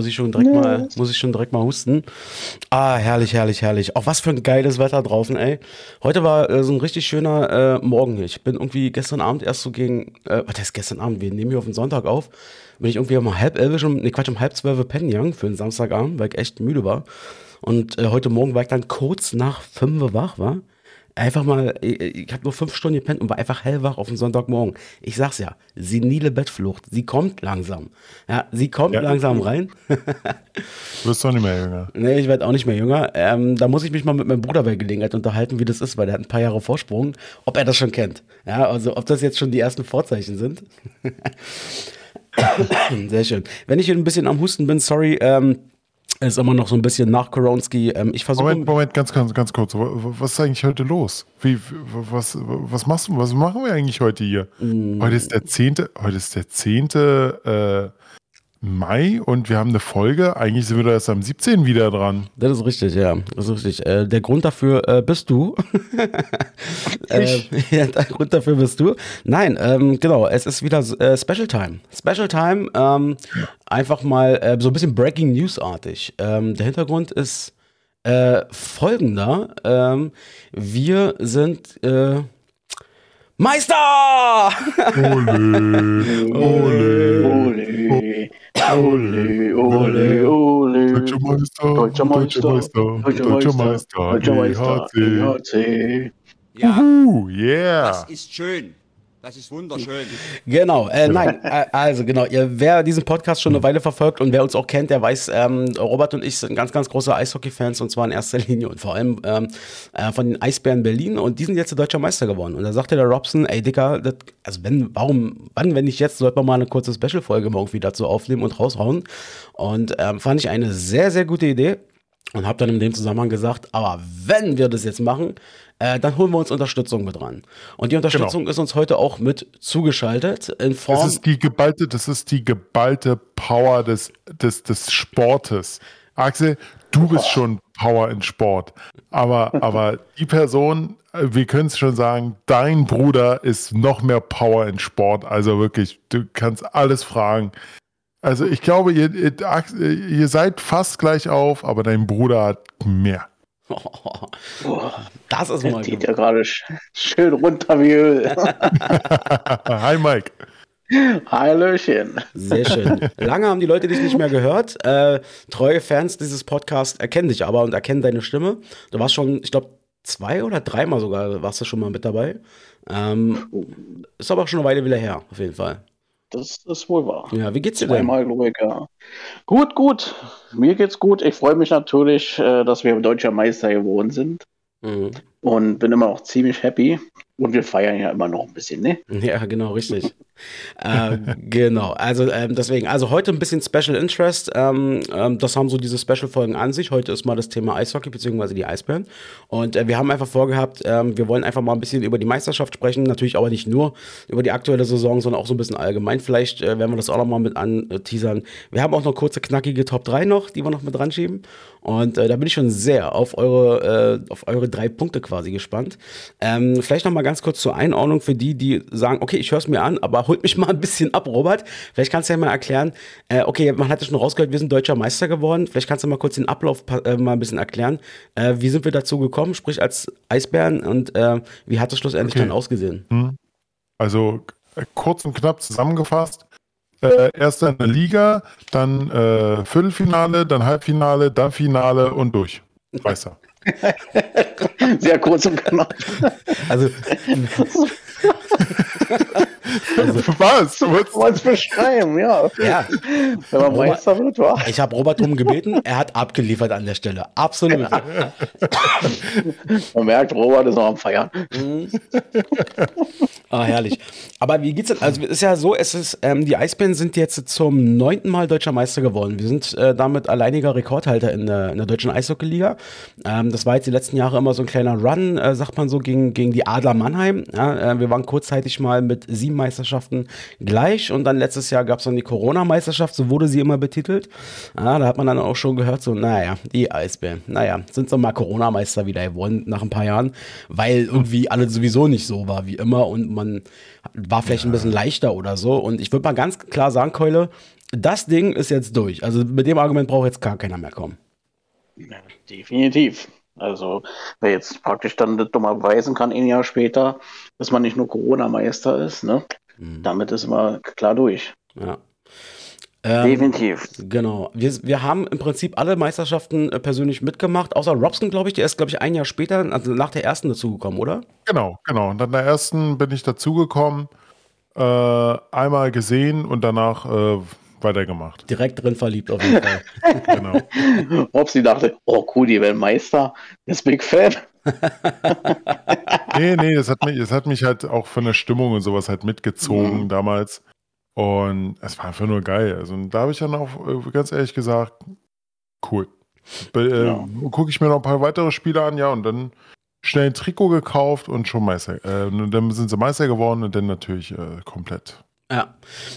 muss ich schon direkt mal, muss ich schon direkt mal husten. Ah, herrlich, herrlich, herrlich. Auch was für ein geiles Wetter draußen, ey. Heute war äh, so ein richtig schöner äh, Morgen. hier. Ich bin irgendwie gestern Abend erst so gegen, äh, was heißt gestern Abend? Wir nehmen hier auf den Sonntag auf. Bin ich irgendwie um halb elf schon, nee, Quatsch, um halb zwölf pennen gegangen für den Samstagabend, weil ich echt müde war. Und äh, heute Morgen war ich dann kurz nach fünf wach, war einfach mal, ich, ich habe nur fünf Stunden gepennt und war einfach hellwach auf den Sonntagmorgen. Ich sag's ja, senile Bettflucht, sie kommt langsam. Ja, sie kommt ja. langsam rein. du wirst doch nicht mehr jünger. Nee, ich werde auch nicht mehr jünger. Ähm, da muss ich mich mal mit meinem Bruder bei Gelegenheit unterhalten, wie das ist, weil der hat ein paar Jahre Vorsprung, ob er das schon kennt. Ja, also ob das jetzt schon die ersten Vorzeichen sind. Sehr schön. Wenn ich ein bisschen am Husten bin, sorry, ähm, ist immer noch so ein bisschen nach Koronski. Ähm, ich versuche. Moment, Moment, ganz, ganz, ganz kurz. Was ist eigentlich heute los? Wie, was, was machst du, was machen wir eigentlich heute hier? Mm. Heute ist der zehnte, heute ist der zehnte, äh, Mai und wir haben eine Folge. Eigentlich sind wir da erst am 17. wieder dran. Das ist richtig, ja. Das ist richtig. Äh, der Grund dafür äh, bist du. äh, ja, der Grund dafür bist du. Nein, ähm, genau. Es ist wieder äh, Special Time. Special Time. Ähm, einfach mal äh, so ein bisschen Breaking News-artig. Ähm, der Hintergrund ist äh, folgender. Ähm, wir sind Meister! Ole, ole, ole. Ole, ole, ole. Deutscher Meister, Deutscher Meister, Deutscher Meister, Deutscher Meister, EHC. Ja, Uhu, yeah. Das ist schön. Das ist wunderschön. Genau, äh, nein, äh, also genau, ihr, wer diesen Podcast schon eine Weile verfolgt und wer uns auch kennt, der weiß, ähm, Robert und ich sind ganz, ganz große Eishockey-Fans und zwar in erster Linie und vor allem ähm, äh, von den Eisbären Berlin und die sind jetzt der deutscher Meister geworden. Und da sagte der Robson, ey Dicker, das, also wenn, warum, wann, wenn nicht jetzt, sollte man mal eine kurze Special-Folge irgendwie dazu aufnehmen und raushauen. Und ähm, fand ich eine sehr, sehr gute Idee und habe dann in dem Zusammenhang gesagt, aber wenn wir das jetzt machen, äh, dann holen wir uns Unterstützung mit ran. Und die Unterstützung genau. ist uns heute auch mit zugeschaltet in Form. Das ist die geballte, das ist die geballte Power des, des, des Sportes. Axel, du bist schon Power in Sport. Aber, aber die Person, äh, wir können es schon sagen, dein Bruder ist noch mehr Power in Sport. Also wirklich, du kannst alles fragen. Also ich glaube, ihr, ihr, ihr seid fast gleich auf, aber dein Bruder hat mehr. Oh, das ist mal. Geht ja gerade schön runter wie Öl. Hi, Mike. Hallöchen. Sehr schön. Lange haben die Leute dich nicht mehr gehört. Äh, treue Fans dieses Podcasts erkennen dich aber und erkennen deine Stimme. Du warst schon, ich glaube, zwei oder dreimal sogar warst du schon mal mit dabei. Ähm, ist aber auch schon eine Weile wieder her, auf jeden Fall. Das ist wohl wahr. Ja, wie geht's dir denn? Ich, ja. Gut, gut. Mir geht's gut. Ich freue mich natürlich, äh, dass wir deutscher Meister geworden sind. Mhm. Und bin immer noch ziemlich happy. Und wir feiern ja immer noch ein bisschen, ne? Ja, genau, richtig. äh, genau, also ähm, deswegen, also heute ein bisschen Special Interest. Ähm, ähm, das haben so diese Special-Folgen an sich. Heute ist mal das Thema Eishockey bzw. die Eisbären. Und äh, wir haben einfach vorgehabt, ähm, wir wollen einfach mal ein bisschen über die Meisterschaft sprechen. Natürlich aber nicht nur über die aktuelle Saison, sondern auch so ein bisschen allgemein. Vielleicht äh, werden wir das auch noch mal mit anteasern. Wir haben auch noch kurze, knackige Top 3 noch, die wir noch mit dran schieben. Und äh, da bin ich schon sehr auf eure, äh, auf eure drei Punkte quasi gespannt. Ähm, vielleicht noch mal ganz kurz zur Einordnung für die, die sagen, okay, ich höre es mir an, aber holt mich mal ein bisschen ab, Robert. Vielleicht kannst du ja mal erklären, äh, okay, man hat ja schon rausgehört, wir sind deutscher Meister geworden. Vielleicht kannst du mal kurz den Ablauf äh, mal ein bisschen erklären. Äh, wie sind wir dazu gekommen, sprich als Eisbären und äh, wie hat es schlussendlich okay. dann ausgesehen? Hm. Also äh, kurz und knapp zusammengefasst. Äh, erster in der Liga, dann äh, Viertelfinale, dann Halbfinale, dann Finale und durch. Meister. Sehr kurz und knapp. Also, also, was? Du wolltest beschreiben, ja. ja. Wenn man Meister wird, war. Ich habe Robert darum gebeten, er hat abgeliefert an der Stelle. Absolut. man merkt, Robert ist noch am Feiern. Mhm. Ah, herrlich. Aber wie geht's denn? Also, es ist ja so, es ist, ähm, die Eisbären sind jetzt zum neunten Mal deutscher Meister geworden. Wir sind äh, damit alleiniger Rekordhalter in der, in der deutschen Eishockey-Liga. Ähm, das war jetzt die letzten Jahre immer so ein kleiner Run, äh, sagt man so, gegen, gegen die Adler Mannheim. Ja, äh, wir waren kurzzeitig mal mit sieben Meisterschaften gleich und dann letztes Jahr gab es dann die Corona-Meisterschaft, so wurde sie immer betitelt. Ja, da hat man dann auch schon gehört, so, naja, die Eisbären, naja, sind so mal Corona-Meister wieder geworden nach ein paar Jahren, weil irgendwie alles sowieso nicht so war wie immer und man war vielleicht ein bisschen leichter oder so. Und ich würde mal ganz klar sagen, Keule, das Ding ist jetzt durch. Also mit dem Argument braucht jetzt gar keiner mehr kommen. Ja, definitiv. Also, wer jetzt praktisch dann das dummer beweisen kann, ein Jahr später, dass man nicht nur Corona-Meister ist, ne? Mhm. Damit ist man klar durch. Ja. Ähm, Definitiv. Genau. Wir, wir haben im Prinzip alle Meisterschaften äh, persönlich mitgemacht, außer Robson, glaube ich, der ist, glaube ich, ein Jahr später, also nach der ersten dazugekommen, oder? Genau, genau. Und nach der ersten bin ich dazugekommen, äh, einmal gesehen und danach äh, weitergemacht. Direkt drin verliebt auf jeden Fall. genau. Robson dachte, oh cool, die werden Meister, ist Big Fan. nee, nee, das hat, mich, das hat mich halt auch von der Stimmung und sowas halt mitgezogen mhm. damals. Und es war einfach nur geil. Also da habe ich dann auch äh, ganz ehrlich gesagt, cool. Äh, ja. Gucke ich mir noch ein paar weitere Spiele an, ja, und dann schnell ein Trikot gekauft und schon Meister. Äh, und dann sind sie Meister geworden und dann natürlich äh, komplett ja,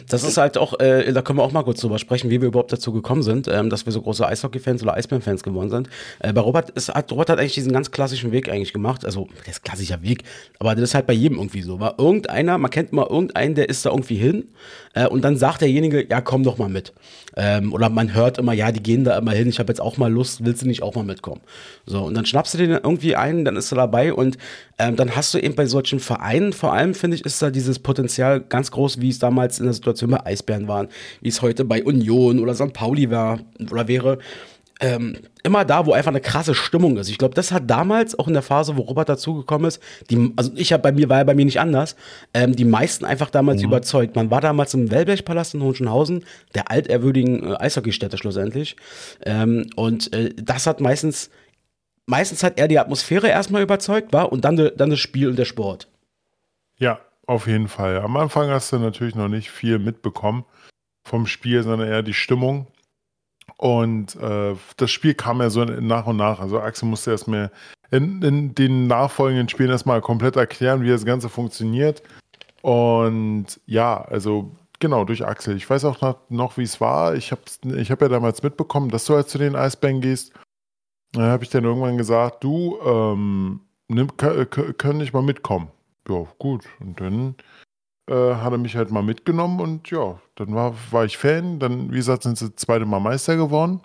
das ist halt auch, äh, da können wir auch mal kurz drüber sprechen, wie wir überhaupt dazu gekommen sind, ähm, dass wir so große Eishockey-Fans oder Eisbären-Fans geworden sind. Äh, bei Robert ist, hat Robert hat eigentlich diesen ganz klassischen Weg eigentlich gemacht, also das ist klassischer Weg, aber das ist halt bei jedem irgendwie so. War irgendeiner, man kennt mal irgendeinen, der ist da irgendwie hin äh, und dann sagt derjenige, ja komm doch mal mit. Ähm, oder man hört immer, ja, die gehen da immer hin, ich habe jetzt auch mal Lust, willst du nicht auch mal mitkommen? So, und dann schnappst du den irgendwie ein, dann ist er dabei und ähm, dann hast du eben bei solchen Vereinen, vor allem finde ich, ist da dieses Potenzial ganz groß, wie es damals in der Situation bei Eisbären waren, wie es heute bei Union oder St. Pauli war oder wäre. Ähm, immer da, wo einfach eine krasse Stimmung ist. Ich glaube, das hat damals auch in der Phase, wo Robert dazugekommen ist, die, also ich habe bei mir war ja bei mir nicht anders, ähm, die meisten einfach damals mhm. überzeugt. Man war damals im Wellblechpalast in Hohenschönhausen, der altehrwürdigen äh, Eishockeystätte schlussendlich, ähm, und äh, das hat meistens meistens hat er die Atmosphäre erstmal überzeugt, war und dann, dann das Spiel und der Sport. Ja, auf jeden Fall. Am Anfang hast du natürlich noch nicht viel mitbekommen vom Spiel, sondern eher die Stimmung. Und äh, das Spiel kam ja so nach und nach. Also Axel musste erstmal in, in den nachfolgenden Spielen erstmal komplett erklären, wie das Ganze funktioniert. Und ja, also genau, durch Axel. Ich weiß auch noch, noch wie es war. Ich habe ich hab ja damals mitbekommen, dass du halt zu den Eisbänken gehst. Da habe ich dann irgendwann gesagt, du, ähm, nimm, können nicht mal mitkommen ja, gut. Und dann äh, hat er mich halt mal mitgenommen und ja, dann war, war ich Fan. Dann, wie gesagt, sind sie das zweite Mal Meister geworden.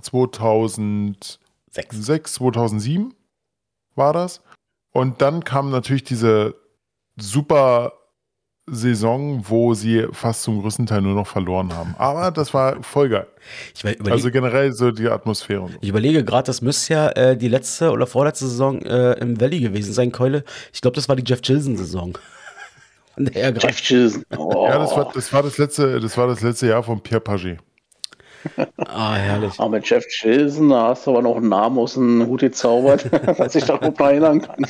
2006, 2007 war das. Und dann kam natürlich diese super Saison, wo sie fast zum größten Teil nur noch verloren haben. Aber das war voll geil. also generell so die Atmosphäre. So. Ich überlege gerade, das müsste ja äh, die letzte oder vorletzte Saison äh, im Valley gewesen sein, Keule. Ich glaube, das war die Jeff Chilson-Saison. Jeff Chilson. Oh. Ja, das war, das war, das letzte, das war das letzte Jahr von Pierre Paget. Ah, herrlich. Aber mit Jeff Chilson, da hast du aber noch einen Namen aus dem Hut gezaubert, dass ich darauf erinnern kann.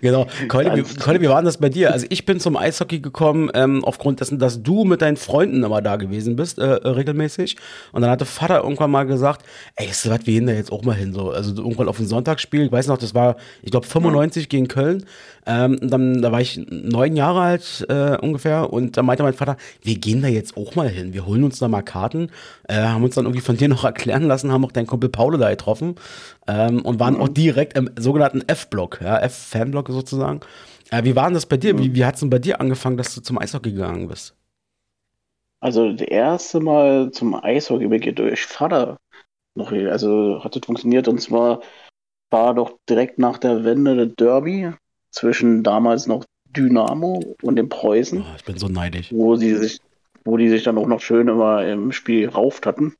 genau. Keule, wie, Keule, wie war denn das bei dir? Also ich bin zum Eishockey gekommen, ähm, aufgrund dessen, dass du mit deinen Freunden immer da gewesen bist, äh, regelmäßig. Und dann hatte Vater irgendwann mal gesagt, ey, ist was, wir gehen da jetzt auch mal hin. So. Also irgendwann auf ein Sonntagsspiel, ich weiß noch, das war, ich glaube, 95 mhm. gegen Köln. Ähm, dann, da war ich neun Jahre alt äh, ungefähr und da meinte mein Vater, wir gehen da jetzt auch mal hin. Wir holen uns da mal Karten. Äh, haben uns dann irgendwie von dir noch erklären lassen, haben auch deinen Kumpel Paulo da getroffen ähm, und waren mhm. auch direkt im sogenannten F-Block, ja, F-Fanblock sozusagen. Äh, wie war denn das bei dir? Mhm. Wie, wie hat es denn bei dir angefangen, dass du zum Eishockey gegangen bist? Also das erste Mal zum Eishockey bin durch Vater noch, also hat das funktioniert und zwar war doch direkt nach der Wende der Derby zwischen damals noch Dynamo und dem Preußen. Oh, ich bin so neidisch. Wo sie sich, wo die sich dann auch noch schön immer im Spiel gerauft hatten.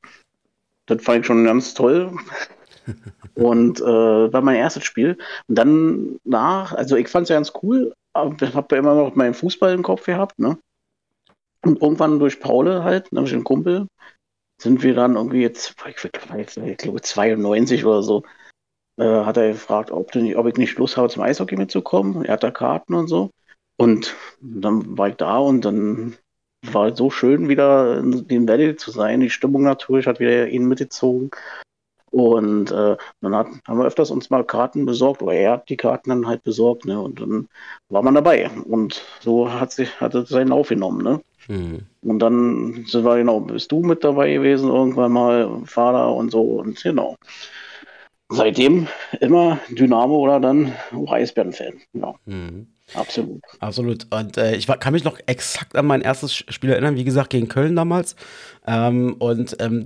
Das fand ich schon ganz toll. und äh, war mein erstes Spiel. Und dann nach, also ich fand es ja ganz cool, aber ich habe ja immer noch meinen Fußball im Kopf gehabt, ne? Und irgendwann durch Paule halt, nämlich einen Kumpel, sind wir dann irgendwie jetzt, ich, ich glaube 92 oder so, äh, hat er gefragt, ob, nicht, ob, ich nicht Lust habe, zum Eishockey mitzukommen. Er hat da Karten und so. Und dann war ich da und dann war so schön, wieder in dem Valley zu sein. Die Stimmung natürlich hat wieder ihn mitgezogen. Und äh, dann hat, haben wir öfters uns mal Karten besorgt, oder er hat die Karten dann halt besorgt, ne? Und dann war man dabei. Und so hat sich hat es seinen Lauf genommen, ne? Mhm. Und dann sind wir genau, bist du mit dabei gewesen, irgendwann mal, Vater und so, und genau seitdem immer Dynamo oder dann Eisbären-Fan. Ja. Mhm. Absolut. Absolut. Und äh, ich war, kann mich noch exakt an mein erstes Spiel erinnern, wie gesagt, gegen Köln damals. Ähm, und ähm,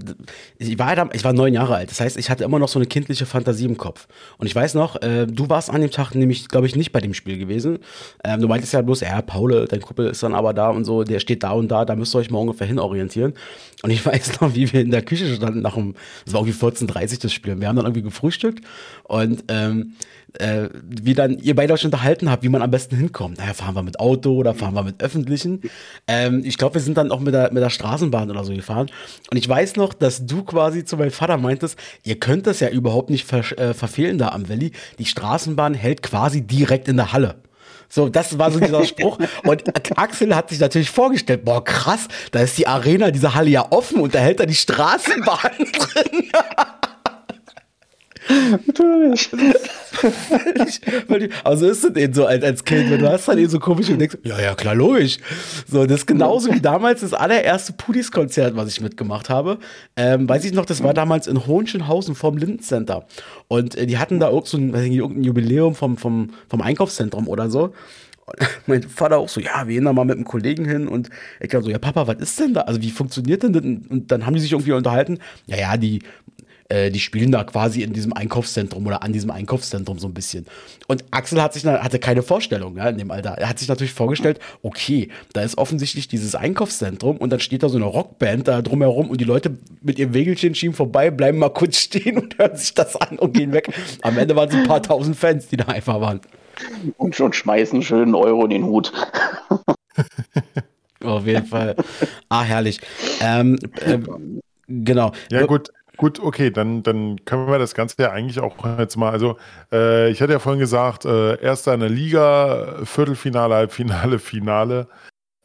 ich, war da, ich war neun Jahre alt. Das heißt, ich hatte immer noch so eine kindliche Fantasie im Kopf. Und ich weiß noch, äh, du warst an dem Tag nämlich, glaube ich, nicht bei dem Spiel gewesen. Ähm, du meintest ja bloß, ja, Paul, dein Kuppel ist dann aber da und so, der steht da und da, da müsst ihr euch mal ungefähr hinorientieren. Und ich weiß noch, wie wir in der Küche standen nach dem, es war irgendwie 14.30 das Spiel. Wir haben dann irgendwie gefrühstückt und ähm, äh, wie dann ihr beide euch unterhalten habt, wie man am besten hinkommt. Naja, fahren wir mit Auto oder fahren wir mit Öffentlichen. Ähm, ich glaube, wir sind dann auch mit der, mit der Straßenbahn oder so gefahren. Und ich weiß noch, dass du quasi zu meinem Vater meintest, ihr könnt das ja überhaupt nicht ver äh, verfehlen da am Valley. Die Straßenbahn hält quasi direkt in der Halle. So, das war so dieser Spruch. Und Axel hat sich natürlich vorgestellt, boah, krass, da ist die Arena, diese Halle ja offen und da hält er die Straßenbahn drin. Natürlich. also ist es eben so als, als Kind, wenn du hast dann eben so komisch und denkst, ja, ja, klar, logisch. So, das ist genauso wie damals das allererste Pudis-Konzert, was ich mitgemacht habe. Ähm, weiß ich noch, das war damals in Hohenschönhausen vom Lindencenter. Und äh, die hatten da auch so ein, weiß ich irgendein Jubiläum vom, vom, vom Einkaufszentrum oder so. mein Vater auch so, ja, wir gehen da mal mit einem Kollegen hin und ich glaube so, ja, Papa, was ist denn da? Also, wie funktioniert denn das? Und dann haben die sich irgendwie unterhalten, ja, ja, die äh, die spielen da quasi in diesem Einkaufszentrum oder an diesem Einkaufszentrum so ein bisschen. Und Axel hat sich, hatte keine Vorstellung ja, in dem Alter. Er hat sich natürlich vorgestellt, okay, da ist offensichtlich dieses Einkaufszentrum und dann steht da so eine Rockband da drumherum und die Leute mit ihrem Wägelchen schieben vorbei, bleiben mal kurz stehen und hören sich das an und gehen weg. Am Ende waren es ein paar tausend Fans, die da einfach waren. Und schon schmeißen schönen Euro in den Hut. Auf jeden Fall. Ah, herrlich. Ähm, äh, genau. Ja, gut. Gut, okay, dann, dann können wir das Ganze ja eigentlich auch jetzt mal, also äh, ich hatte ja vorhin gesagt, äh, erster in der Liga, Viertelfinale, Halbfinale, Finale.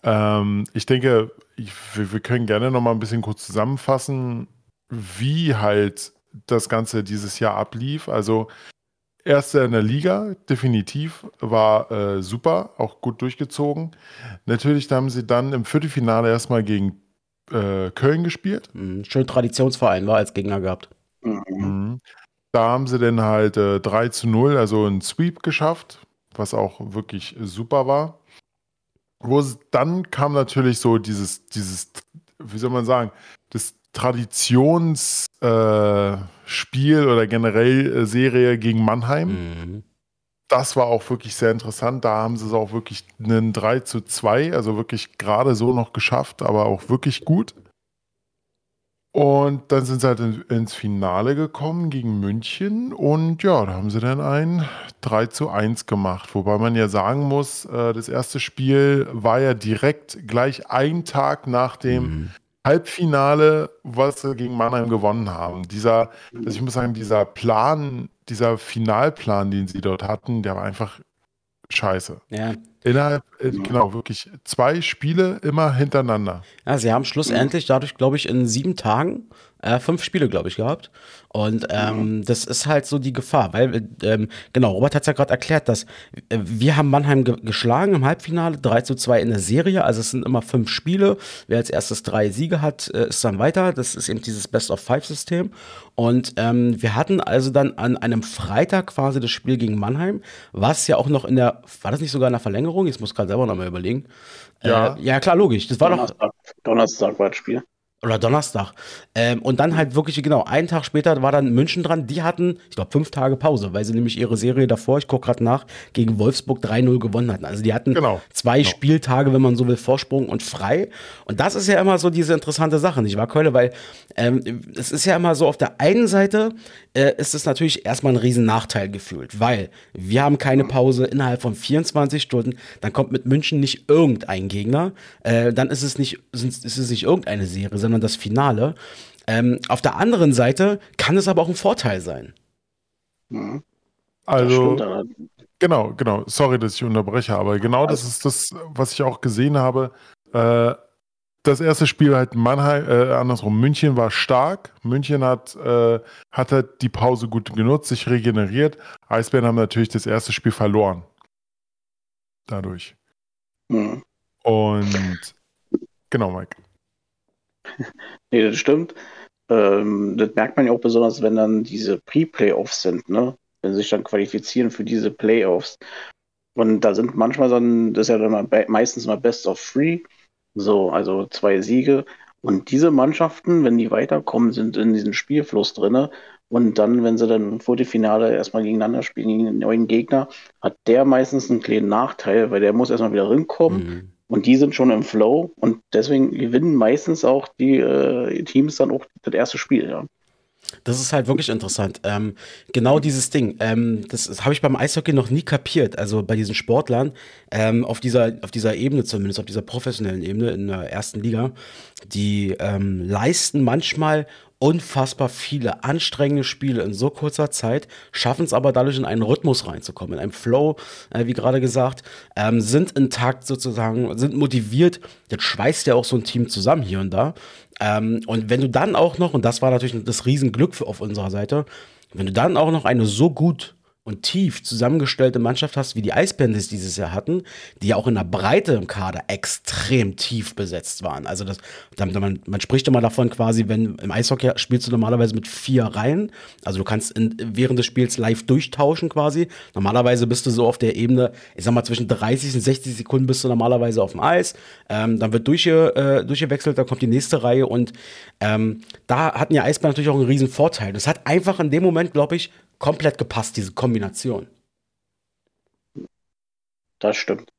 Ähm, ich denke, ich, wir, wir, können gerne noch mal ein bisschen kurz zusammenfassen, wie halt das Ganze dieses Jahr ablief. Also erster in der Liga, definitiv, war äh, super, auch gut durchgezogen. Natürlich haben sie dann im Viertelfinale erstmal gegen äh, Köln gespielt. Mhm. Schön Traditionsverein war als Gegner gehabt. Mhm. Da haben sie dann halt äh, 3 zu 0, also einen Sweep geschafft, was auch wirklich super war. Wo es, dann kam natürlich so dieses, dieses, wie soll man sagen, das Traditionsspiel äh, oder generell äh, Serie gegen Mannheim. Mhm das war auch wirklich sehr interessant. Da haben sie es auch wirklich einen 3 zu 2, also wirklich gerade so noch geschafft, aber auch wirklich gut. Und dann sind sie halt ins Finale gekommen gegen München und ja, da haben sie dann ein 3 zu 1 gemacht. Wobei man ja sagen muss, äh, das erste Spiel war ja direkt gleich ein Tag nach dem mhm. Halbfinale, was sie gegen Mannheim gewonnen haben. Dieser, also ich muss sagen, dieser Plan, dieser Finalplan, den sie dort hatten, der war einfach scheiße. Ja. Innerhalb, äh, genau, wirklich zwei Spiele immer hintereinander. Ja, sie haben schlussendlich dadurch, glaube ich, in sieben Tagen äh, fünf Spiele, glaube ich, gehabt. Und ähm, das ist halt so die Gefahr, weil, ähm, genau, Robert hat es ja gerade erklärt, dass äh, wir haben Mannheim ge geschlagen im Halbfinale, 3 zu 2 in der Serie, also es sind immer fünf Spiele. Wer als erstes drei Siege hat, äh, ist dann weiter. Das ist eben dieses Best-of-Five-System. Und ähm, wir hatten also dann an einem Freitag quasi das Spiel gegen Mannheim, was ja auch noch in der, war das nicht sogar in der Verlängerung? Ich muss gerade selber nochmal überlegen. Ja. Äh, ja, klar, logisch. Das war Donnerstag, doch. Donnerstag war das Spiel oder Donnerstag. Ähm, und dann halt wirklich, genau, einen Tag später war dann München dran. Die hatten, ich glaube, fünf Tage Pause, weil sie nämlich ihre Serie davor, ich gucke gerade nach, gegen Wolfsburg 3-0 gewonnen hatten. Also die hatten genau. zwei genau. Spieltage, wenn man so will, Vorsprung und frei. Und das ist ja immer so diese interessante Sache, nicht wahr, Keule? Weil ähm, es ist ja immer so, auf der einen Seite äh, ist es natürlich erstmal ein riesen Nachteil gefühlt, weil wir haben keine Pause innerhalb von 24 Stunden. Dann kommt mit München nicht irgendein Gegner. Äh, dann ist es nicht, ist es nicht irgendeine Serie, sondern sondern das Finale. Ähm, auf der anderen Seite kann es aber auch ein Vorteil sein. Mhm. Also, genau, genau. Sorry, dass ich unterbreche, aber genau das ist das, was ich auch gesehen habe. Äh, das erste Spiel halt Mannheim, äh, andersrum, München war stark. München hat, äh, hat halt die Pause gut genutzt, sich regeneriert. Eisbären haben natürlich das erste Spiel verloren. Dadurch. Mhm. Und genau, Mike. nee, das stimmt. Ähm, das merkt man ja auch besonders, wenn dann diese Pre-Playoffs sind, ne? Wenn sie sich dann qualifizieren für diese Playoffs. Und da sind manchmal dann, das ist ja dann mal meistens mal Best of Three, so, also zwei Siege. Und diese Mannschaften, wenn die weiterkommen, sind in diesem Spielfluss drin. Und dann, wenn sie dann vor die Finale erstmal gegeneinander spielen, gegen einen neuen Gegner, hat der meistens einen kleinen Nachteil, weil der muss erstmal wieder rinkommen. Mhm. Und die sind schon im Flow und deswegen gewinnen meistens auch die äh, Teams dann auch das erste Spiel, ja. Das ist halt wirklich interessant. Ähm, genau dieses Ding. Ähm, das, das habe ich beim Eishockey noch nie kapiert. Also bei diesen Sportlern ähm, auf dieser auf dieser Ebene zumindest, auf dieser professionellen Ebene in der ersten Liga, die ähm, leisten manchmal unfassbar viele anstrengende Spiele in so kurzer Zeit, schaffen es aber dadurch in einen Rhythmus reinzukommen, in einen Flow, äh, wie gerade gesagt, ähm, sind in Takt sozusagen, sind motiviert. Jetzt schweißt ja auch so ein Team zusammen hier und da. Ähm, und wenn du dann auch noch, und das war natürlich das Riesenglück für, auf unserer Seite, wenn du dann auch noch eine so gut und tief zusammengestellte Mannschaft hast, wie die Eisbären das dieses Jahr hatten, die ja auch in der Breite im Kader extrem tief besetzt waren. Also das, man, man spricht immer davon quasi, wenn im Eishockey spielst du normalerweise mit vier Reihen, also du kannst in, während des Spiels live durchtauschen quasi. Normalerweise bist du so auf der Ebene, ich sag mal zwischen 30 und 60 Sekunden bist du normalerweise auf dem Eis, ähm, dann wird durchge, äh, durchgewechselt, dann kommt die nächste Reihe und ähm, da hatten ja Eisbären natürlich auch einen riesen Vorteil. Das hat einfach in dem Moment, glaube ich, komplett gepasst, diese Kombination. Das stimmt.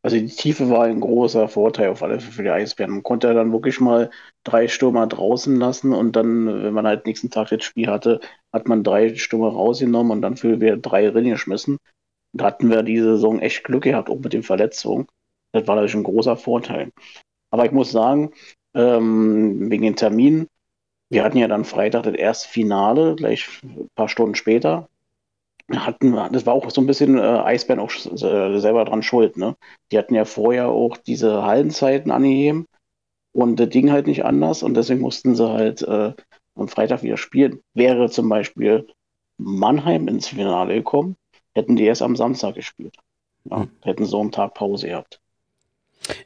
Also die Tiefe war ein großer Vorteil auf alle Fälle für die Eisbären. Man konnte dann wirklich mal drei Stürmer draußen lassen und dann, wenn man halt nächsten Tag das Spiel hatte, hat man drei Stürmer rausgenommen und dann für wir drei geschmissen. Da hatten wir diese Saison echt Glück gehabt, auch mit den Verletzungen. Das war natürlich ein großer Vorteil. Aber ich muss sagen, ähm, wegen den Terminen, wir hatten ja dann Freitag das erste Finale, gleich ein paar Stunden später. Hatten, das war auch so ein bisschen äh, Eisbären auch äh, selber dran schuld. Ne? Die hatten ja vorher auch diese Hallenzeiten angegeben und das ging halt nicht anders und deswegen mussten sie halt äh, am Freitag wieder spielen. Wäre zum Beispiel Mannheim ins Finale gekommen, hätten die erst am Samstag gespielt. Ja, hm. Hätten so einen Tag Pause gehabt.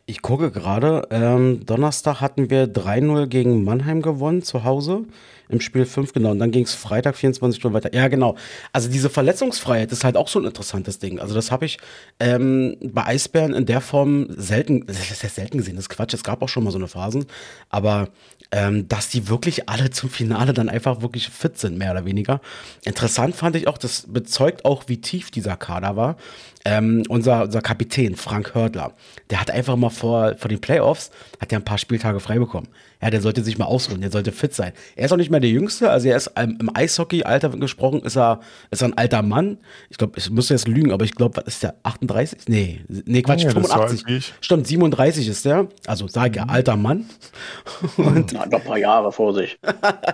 Ich gucke gerade, ähm, Donnerstag hatten wir 3-0 gegen Mannheim gewonnen zu Hause im Spiel 5, genau. Und dann ging es Freitag 24 Stunden weiter. Ja, genau. Also diese Verletzungsfreiheit ist halt auch so ein interessantes Ding. Also das habe ich ähm, bei Eisbären in der Form selten, selten gesehen, das ist Quatsch, es gab auch schon mal so eine Phasen, aber ähm, dass die wirklich alle zum Finale dann einfach wirklich fit sind, mehr oder weniger. Interessant fand ich auch, das bezeugt auch, wie tief dieser Kader war. Ähm, unser, unser Kapitän, Frank Hördler, der hat einfach mal vor, vor den Playoffs, hat ja ein paar Spieltage frei bekommen. Ja, der sollte sich mal ausruhen, der sollte fit sein. Er ist auch nicht mehr der Jüngste, also er ist im Eishockey-Alter gesprochen, ist er, ist er ein alter Mann. Ich glaube, ich muss jetzt lügen, aber ich glaube, was ist der? 38? Nee, nee, Quatsch, ja, 85. Stimmt, 37 ist der. Also sage er, mhm. alter Mann. Und, Na, noch ein paar Jahre vor sich.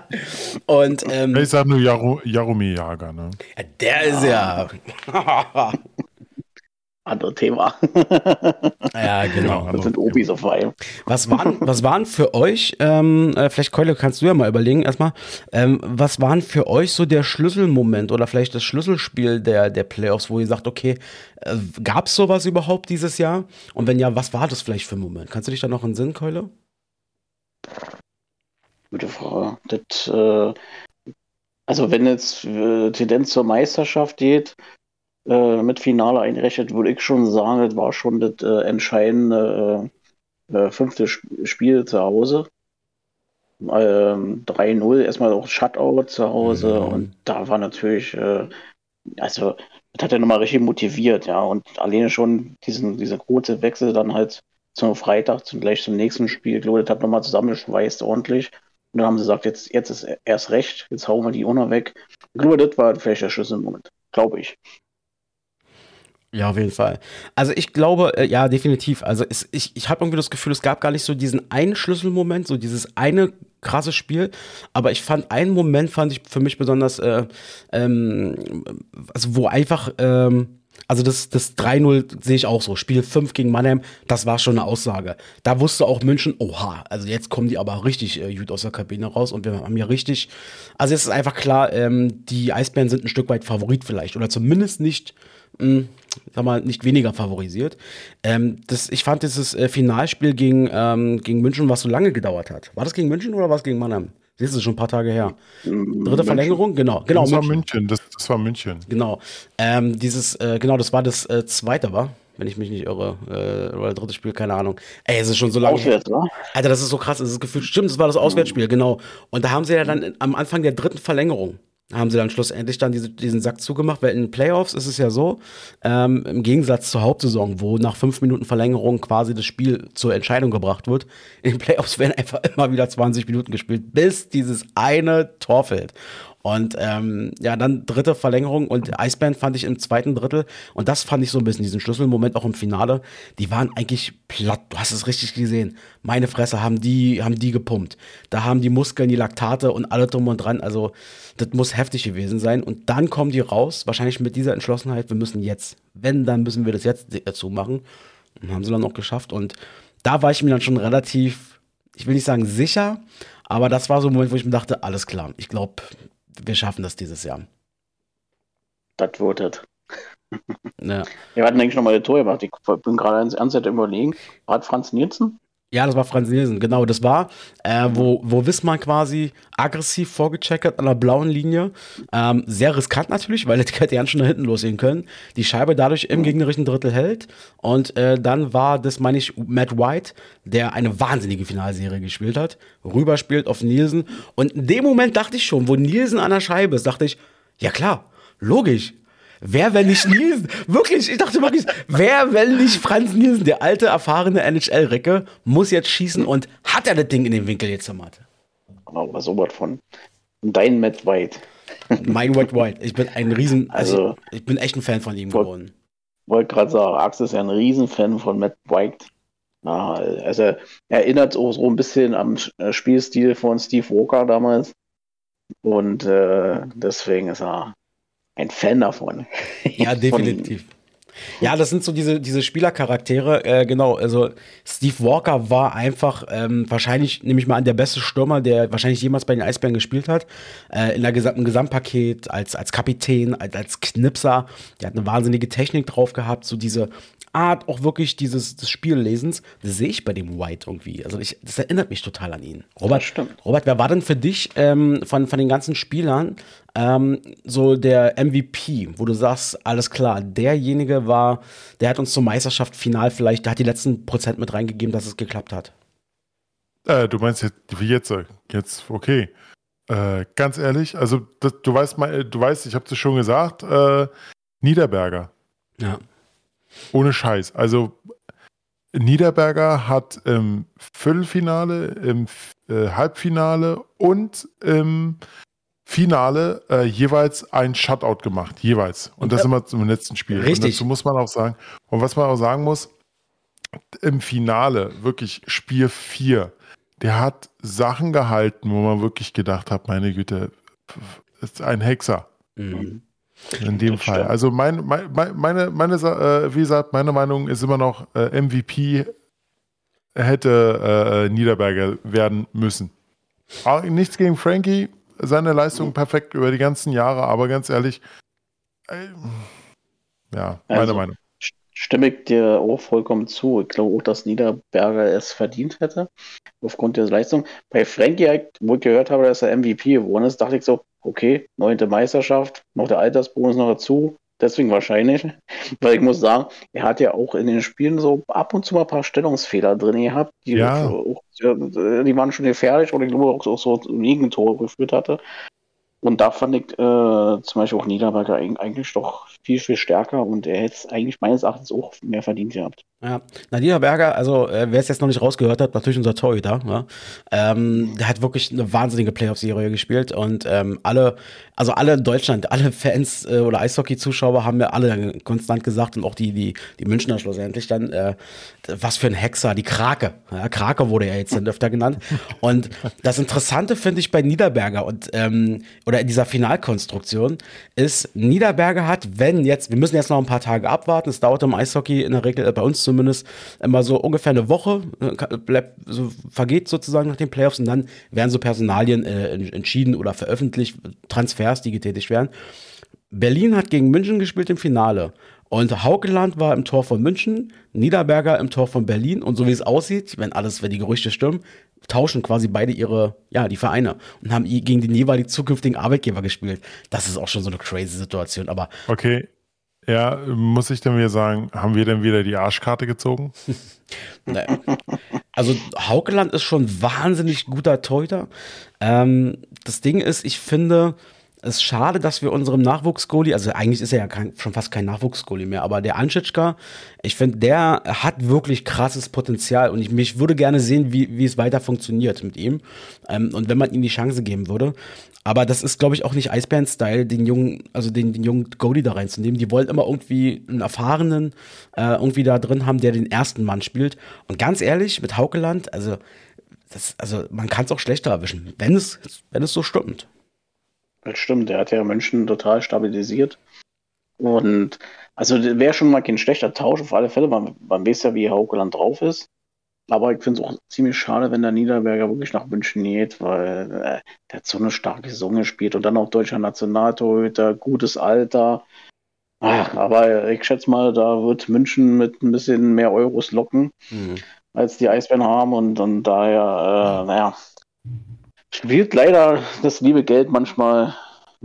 Und, ähm, ich sage nur Jaromir Jager, ne? Ja, der ist ja. andere Thema. ja, genau. Das sind Obis auf Wein. Was waren, was waren für euch, ähm, äh, vielleicht Keule, kannst du ja mal überlegen erstmal, ähm, was waren für euch so der Schlüsselmoment oder vielleicht das Schlüsselspiel der, der Playoffs, wo ihr sagt, okay, äh, gab es sowas überhaupt dieses Jahr? Und wenn ja, was war das vielleicht für ein Moment? Kannst du dich da noch in Sinn, Keule? Gute Frage. Das, äh, also wenn jetzt äh, Tendenz zur Meisterschaft geht, äh, mit Finale einrechnet, würde ich schon sagen, das war schon das äh, entscheidende äh, äh fünfte Spiel zu Hause. 3-0, ähm, erstmal auch Shutout zu Hause mhm. und da war natürlich, äh, also das hat er nochmal richtig motiviert, ja, und alleine schon diesen, dieser große Wechsel dann halt zum Freitag, zum, gleich zum nächsten Spiel, ich glaube, das hat nochmal zusammengeschweißt ordentlich. Und dann haben sie gesagt, jetzt, jetzt ist erst recht, jetzt hauen wir die noch weg. Ich glaube, das war vielleicht der Schlüsselmoment, glaube ich. Ja, auf jeden Fall. Also ich glaube, äh, ja, definitiv. Also es, ich, ich habe irgendwie das Gefühl, es gab gar nicht so diesen einen Schlüsselmoment, so dieses eine krasse Spiel. Aber ich fand einen Moment, fand ich für mich besonders, äh, ähm, also wo einfach, ähm, also das, das 3-0 sehe ich auch so. Spiel 5 gegen Mannheim, das war schon eine Aussage. Da wusste auch München, oha, also jetzt kommen die aber richtig äh, gut aus der Kabine raus und wir haben ja richtig, also es ist einfach klar, ähm, die Eisbären sind ein Stück weit Favorit vielleicht oder zumindest nicht mh, hm, sag mal, nicht weniger favorisiert. Ähm, das, ich fand dieses äh, Finalspiel gegen, ähm, gegen München, was so lange gedauert hat. War das gegen München oder war es gegen Mannheim? Siehst du, schon ein paar Tage her. Mm, Dritte Verlängerung, genau. genau das war München, das, das war München. Genau. Ähm, dieses, äh, genau, das war das äh, zweite, war? Wenn ich mich nicht irre. Äh, oder dritte Spiel, keine Ahnung. Ey, es ist schon so lange. Auswärts, oder? Alter, das ist so krass. Es ist gefühlt, stimmt, das war das Auswärtsspiel, genau. Und da haben sie ja dann am Anfang der dritten Verlängerung haben sie dann schlussendlich dann diese, diesen Sack zugemacht, weil in den Playoffs ist es ja so, ähm, im Gegensatz zur Hauptsaison, wo nach fünf Minuten Verlängerung quasi das Spiel zur Entscheidung gebracht wird, in den Playoffs werden einfach immer wieder 20 Minuten gespielt, bis dieses eine Tor fällt. Und ähm, ja, dann dritte Verlängerung und Eisbären fand ich im zweiten Drittel und das fand ich so ein bisschen diesen Schlüsselmoment auch im Finale. Die waren eigentlich platt. Du hast es richtig gesehen. Meine Fresse haben die, haben die gepumpt. Da haben die Muskeln, die Laktate und alle drum und dran. Also das muss heftig gewesen sein. Und dann kommen die raus, wahrscheinlich mit dieser Entschlossenheit. Wir müssen jetzt, wenn, dann müssen wir das jetzt dazu machen. Und haben sie dann auch geschafft. Und da war ich mir dann schon relativ, ich will nicht sagen sicher, aber das war so ein Moment, wo ich mir dachte, alles klar. Ich glaube, wir schaffen das dieses Jahr. Das wird es. Ja. Wir hatten eigentlich nochmal das Tor gemacht. Ich bin gerade ans Ernst überlegen. War Franz Nielsen? Ja, das war Franz Nielsen, genau. Das war, äh, wo, wo Wismar quasi aggressiv vorgecheckt hat an der blauen Linie. Ähm, sehr riskant natürlich, weil das hätte ja schon nach hinten losgehen können. Die Scheibe dadurch im gegnerischen Drittel hält. Und äh, dann war das, meine ich, Matt White, der eine wahnsinnige Finalserie gespielt hat, rüberspielt auf Nielsen. Und in dem Moment dachte ich schon, wo Nielsen an der Scheibe ist, dachte ich, ja klar, logisch. Wer, wenn nicht Nielsen? Wirklich, ich dachte wirklich, wer, wenn nicht Franz Nielsen, der alte, erfahrene NHL-Recke, muss jetzt schießen und hat er das Ding in den Winkel jetzt zum Matte? Aber so was von dein Matt White. Mein Matt White. Ich bin ein Riesen, also, also ich, ich, bin echt ein Fan von ihm wollt, geworden. Wollte gerade sagen, Axel ist ja ein Riesenfan von Matt White. Ja, also erinnert auch so ein bisschen am äh, Spielstil von Steve Walker damals. Und äh, deswegen ist er ein Fan davon. Ja, definitiv. Ja, das sind so diese, diese Spielercharaktere, äh, genau. Also Steve Walker war einfach ähm, wahrscheinlich, nehme ich mal an, der beste Stürmer, der wahrscheinlich jemals bei den Eisbären gespielt hat. Äh, in der gesamten Gesamtpaket, als, als Kapitän, als, als Knipser. Der hat eine wahnsinnige Technik drauf gehabt, so diese Art auch wirklich dieses des Spiellesens, das sehe ich bei dem White irgendwie. Also ich, das erinnert mich total an ihn. Robert, Robert, wer war denn für dich ähm, von, von den ganzen Spielern ähm, so der MVP, wo du sagst, alles klar, derjenige war, der hat uns zur Meisterschaft final vielleicht, der hat die letzten Prozent mit reingegeben, dass es geklappt hat. Äh, du meinst jetzt, wie jetzt? Jetzt, okay. Äh, ganz ehrlich, also das, du weißt mal, du weißt, ich habe es schon gesagt, äh, Niederberger. Ja. Ohne Scheiß. Also Niederberger hat im Viertelfinale, im äh, Halbfinale und im Finale äh, jeweils ein Shutout gemacht. Jeweils. Und das immer zum letzten Spiel. Richtig. Und dazu muss man auch sagen. Und was man auch sagen muss, im Finale, wirklich Spiel 4, der hat Sachen gehalten, wo man wirklich gedacht hat, meine Güte, ist ein Hexer. Mhm. In dem das Fall. Stimmt. Also mein, mein, meine, meine, äh, wie gesagt, meine Meinung ist immer noch, äh, MVP hätte äh, Niederberger werden müssen. Auch nichts gegen Frankie, seine Leistung perfekt über die ganzen Jahre, aber ganz ehrlich, äh, ja, meine also, Meinung. Stimme ich dir auch vollkommen zu. Ich glaube auch, dass Niederberger es verdient hätte, aufgrund der Leistung. Bei Frankie, wo ich gehört habe, dass er MVP geworden ist, dachte ich so, okay, neunte Meisterschaft, noch der Altersbonus noch dazu, deswegen wahrscheinlich. Weil ich muss sagen, er hat ja auch in den Spielen so ab und zu mal ein paar Stellungsfehler drin gehabt, die, ja. auch, die waren schon gefährlich und ich glaube auch so, so Gegentore geführt hatte. Und da fand ich äh, zum Beispiel auch Niederberger eigentlich doch viel, viel stärker und er hätte es eigentlich meines Erachtens auch mehr verdient gehabt. Ja, Nadina Berger, also äh, wer es jetzt noch nicht rausgehört hat, natürlich unser Torhüter, ja? ähm, der hat wirklich eine wahnsinnige Playoff-Serie gespielt und ähm, alle, also alle in Deutschland, alle Fans äh, oder Eishockey-Zuschauer haben mir alle konstant gesagt und auch die, die, die Münchner schlussendlich dann, äh, was für ein Hexer, die Krake, ja, Krake wurde ja jetzt dann öfter genannt und das Interessante finde ich bei Niederberger und ähm, oder in dieser Finalkonstruktion ist, Niederberger hat, wenn jetzt, wir müssen jetzt noch ein paar Tage abwarten, es dauert im Eishockey in der Regel äh, bei uns zumindest immer so ungefähr eine Woche äh, bleibt, so, vergeht sozusagen nach den Playoffs und dann werden so Personalien äh, entschieden oder veröffentlicht, Transfers, die getätigt werden. Berlin hat gegen München gespielt im Finale. Und Haukeland war im Tor von München, Niederberger im Tor von Berlin. Und so wie es aussieht, wenn alles, wenn die Gerüchte stimmen, tauschen quasi beide ihre, ja, die Vereine und haben gegen den jeweiligen zukünftigen Arbeitgeber gespielt. Das ist auch schon so eine crazy Situation, aber. Okay. Ja, muss ich dann wieder sagen, haben wir denn wieder die Arschkarte gezogen? also Haukeland ist schon wahnsinnig guter Teuter. Ähm, das Ding ist, ich finde, es ist schade, dass wir unserem Nachwuchsgoalie, also eigentlich ist er ja kein, schon fast kein Nachwuchsgoalie mehr, aber der Anschitschka, ich finde, der hat wirklich krasses Potenzial und ich mich würde gerne sehen, wie, wie es weiter funktioniert mit ihm ähm, und wenn man ihm die Chance geben würde. Aber das ist, glaube ich, auch nicht Eisbären-Style, den jungen, also den, den jungen Goalie da reinzunehmen. Die wollen immer irgendwie einen erfahrenen äh, irgendwie da drin haben, der den ersten Mann spielt. Und ganz ehrlich, mit Haukeland, also, das, also man kann es auch schlechter erwischen, wenn es, wenn es so stimmt. Das stimmt, der hat ja München total stabilisiert. Und also wäre schon mal kein schlechter Tausch auf alle Fälle. Man, man weiß ja, wie Haukeland drauf ist. Aber ich finde es auch ziemlich schade, wenn der Niederberger wirklich nach München geht, weil äh, der hat so eine starke Saison gespielt und dann auch deutscher Nationaltorhüter, gutes Alter. Ach, aber ich schätze mal, da wird München mit ein bisschen mehr Euros locken, mhm. als die Eisbären haben und, und daher, äh, naja, spielt leider das liebe Geld manchmal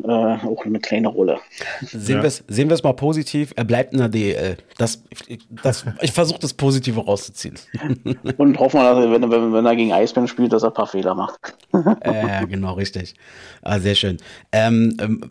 äh, auch eine kleine Rolle. Sehen ja. wir es mal positiv, er bleibt in der DL. Das, das, ich versuche das Positive rauszuziehen. Und hoffen wir, dass er, wenn, wenn, wenn er gegen Eisbären spielt, dass er ein paar Fehler macht. äh, genau, richtig. Ah, sehr schön. Ähm, ähm,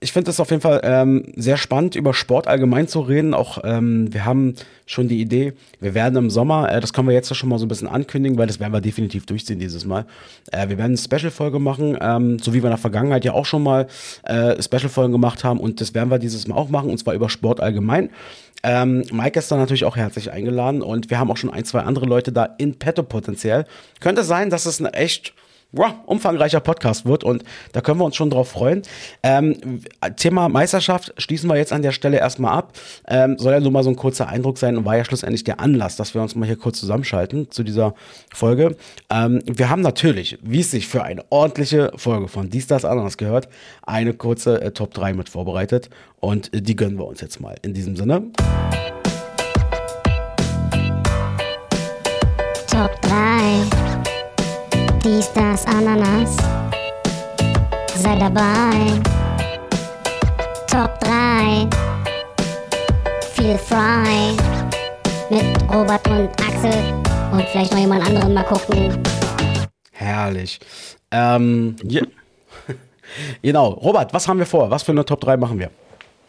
ich finde es auf jeden Fall ähm, sehr spannend, über Sport allgemein zu reden. Auch ähm, wir haben schon die Idee, wir werden im Sommer, äh, das können wir jetzt schon mal so ein bisschen ankündigen, weil das werden wir definitiv durchziehen dieses Mal. Äh, wir werden eine Special-Folge machen, ähm, so wie wir in der Vergangenheit ja auch schon mal äh, Special-Folgen gemacht haben. Und das werden wir dieses Mal auch machen, und zwar über Sport allgemein. Ähm, Mike ist da natürlich auch herzlich eingeladen und wir haben auch schon ein, zwei andere Leute da in petto potenziell. Könnte sein, dass es eine echt wow, umfangreicher Podcast wird und da können wir uns schon drauf freuen. Ähm, Thema Meisterschaft schließen wir jetzt an der Stelle erstmal ab. Ähm, soll ja nur mal so ein kurzer Eindruck sein und war ja schlussendlich der Anlass, dass wir uns mal hier kurz zusammenschalten zu dieser Folge. Ähm, wir haben natürlich, wie es sich für eine ordentliche Folge von Dies, Das, Anderes gehört, eine kurze äh, Top 3 mit vorbereitet und äh, die gönnen wir uns jetzt mal. In diesem Sinne. Top 3 dies, das, Ananas. Sei dabei. Top 3. Feel frei. Mit Robert und Axel. Und vielleicht noch jemand anderen mal gucken. Herrlich. Ähm, yeah. genau. Robert, was haben wir vor? Was für eine Top 3 machen wir?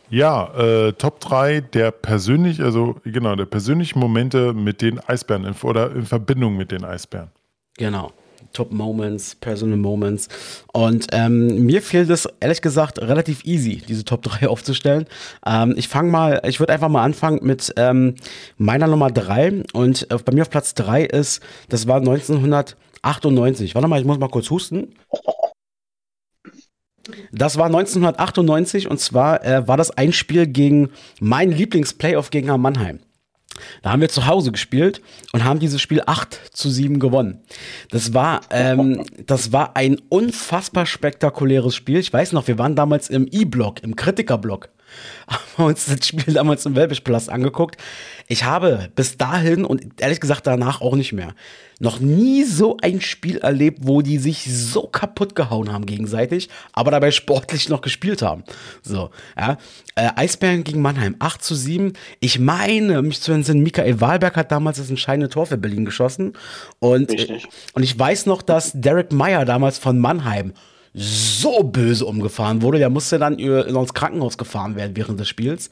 Ja, äh, Top 3 der persönlich, also genau, der persönlichen Momente mit den Eisbären oder in Verbindung mit den Eisbären. Genau. Top Moments, Personal Moments. Und ähm, mir fehlt es ehrlich gesagt relativ easy, diese Top 3 aufzustellen. Ähm, ich fange mal, ich würde einfach mal anfangen mit ähm, meiner Nummer 3. Und äh, bei mir auf Platz 3 ist, das war 1998. Warte mal, ich muss mal kurz husten. Das war 1998 und zwar äh, war das ein Spiel gegen mein Lieblingsplayoff gegen Mannheim. Da haben wir zu Hause gespielt und haben dieses Spiel 8 zu 7 gewonnen. Das war, ähm, das war ein unfassbar spektakuläres Spiel. Ich weiß noch, wir waren damals im E-Block, im Kritiker-Block haben uns das Spiel damals im Welbischpalast angeguckt. Ich habe bis dahin und ehrlich gesagt danach auch nicht mehr noch nie so ein Spiel erlebt, wo die sich so kaputt gehauen haben gegenseitig, aber dabei sportlich noch gespielt haben. So, ja. Äh, Eisbären gegen Mannheim, 8 zu 7. Ich meine, mich zu entsinnen, Michael Wahlberg hat damals das entscheidendeTor für Berlin geschossen. Und, äh, und ich weiß noch, dass Derek Meyer damals von Mannheim so böse umgefahren wurde. Der musste dann ins Krankenhaus gefahren werden während des Spiels.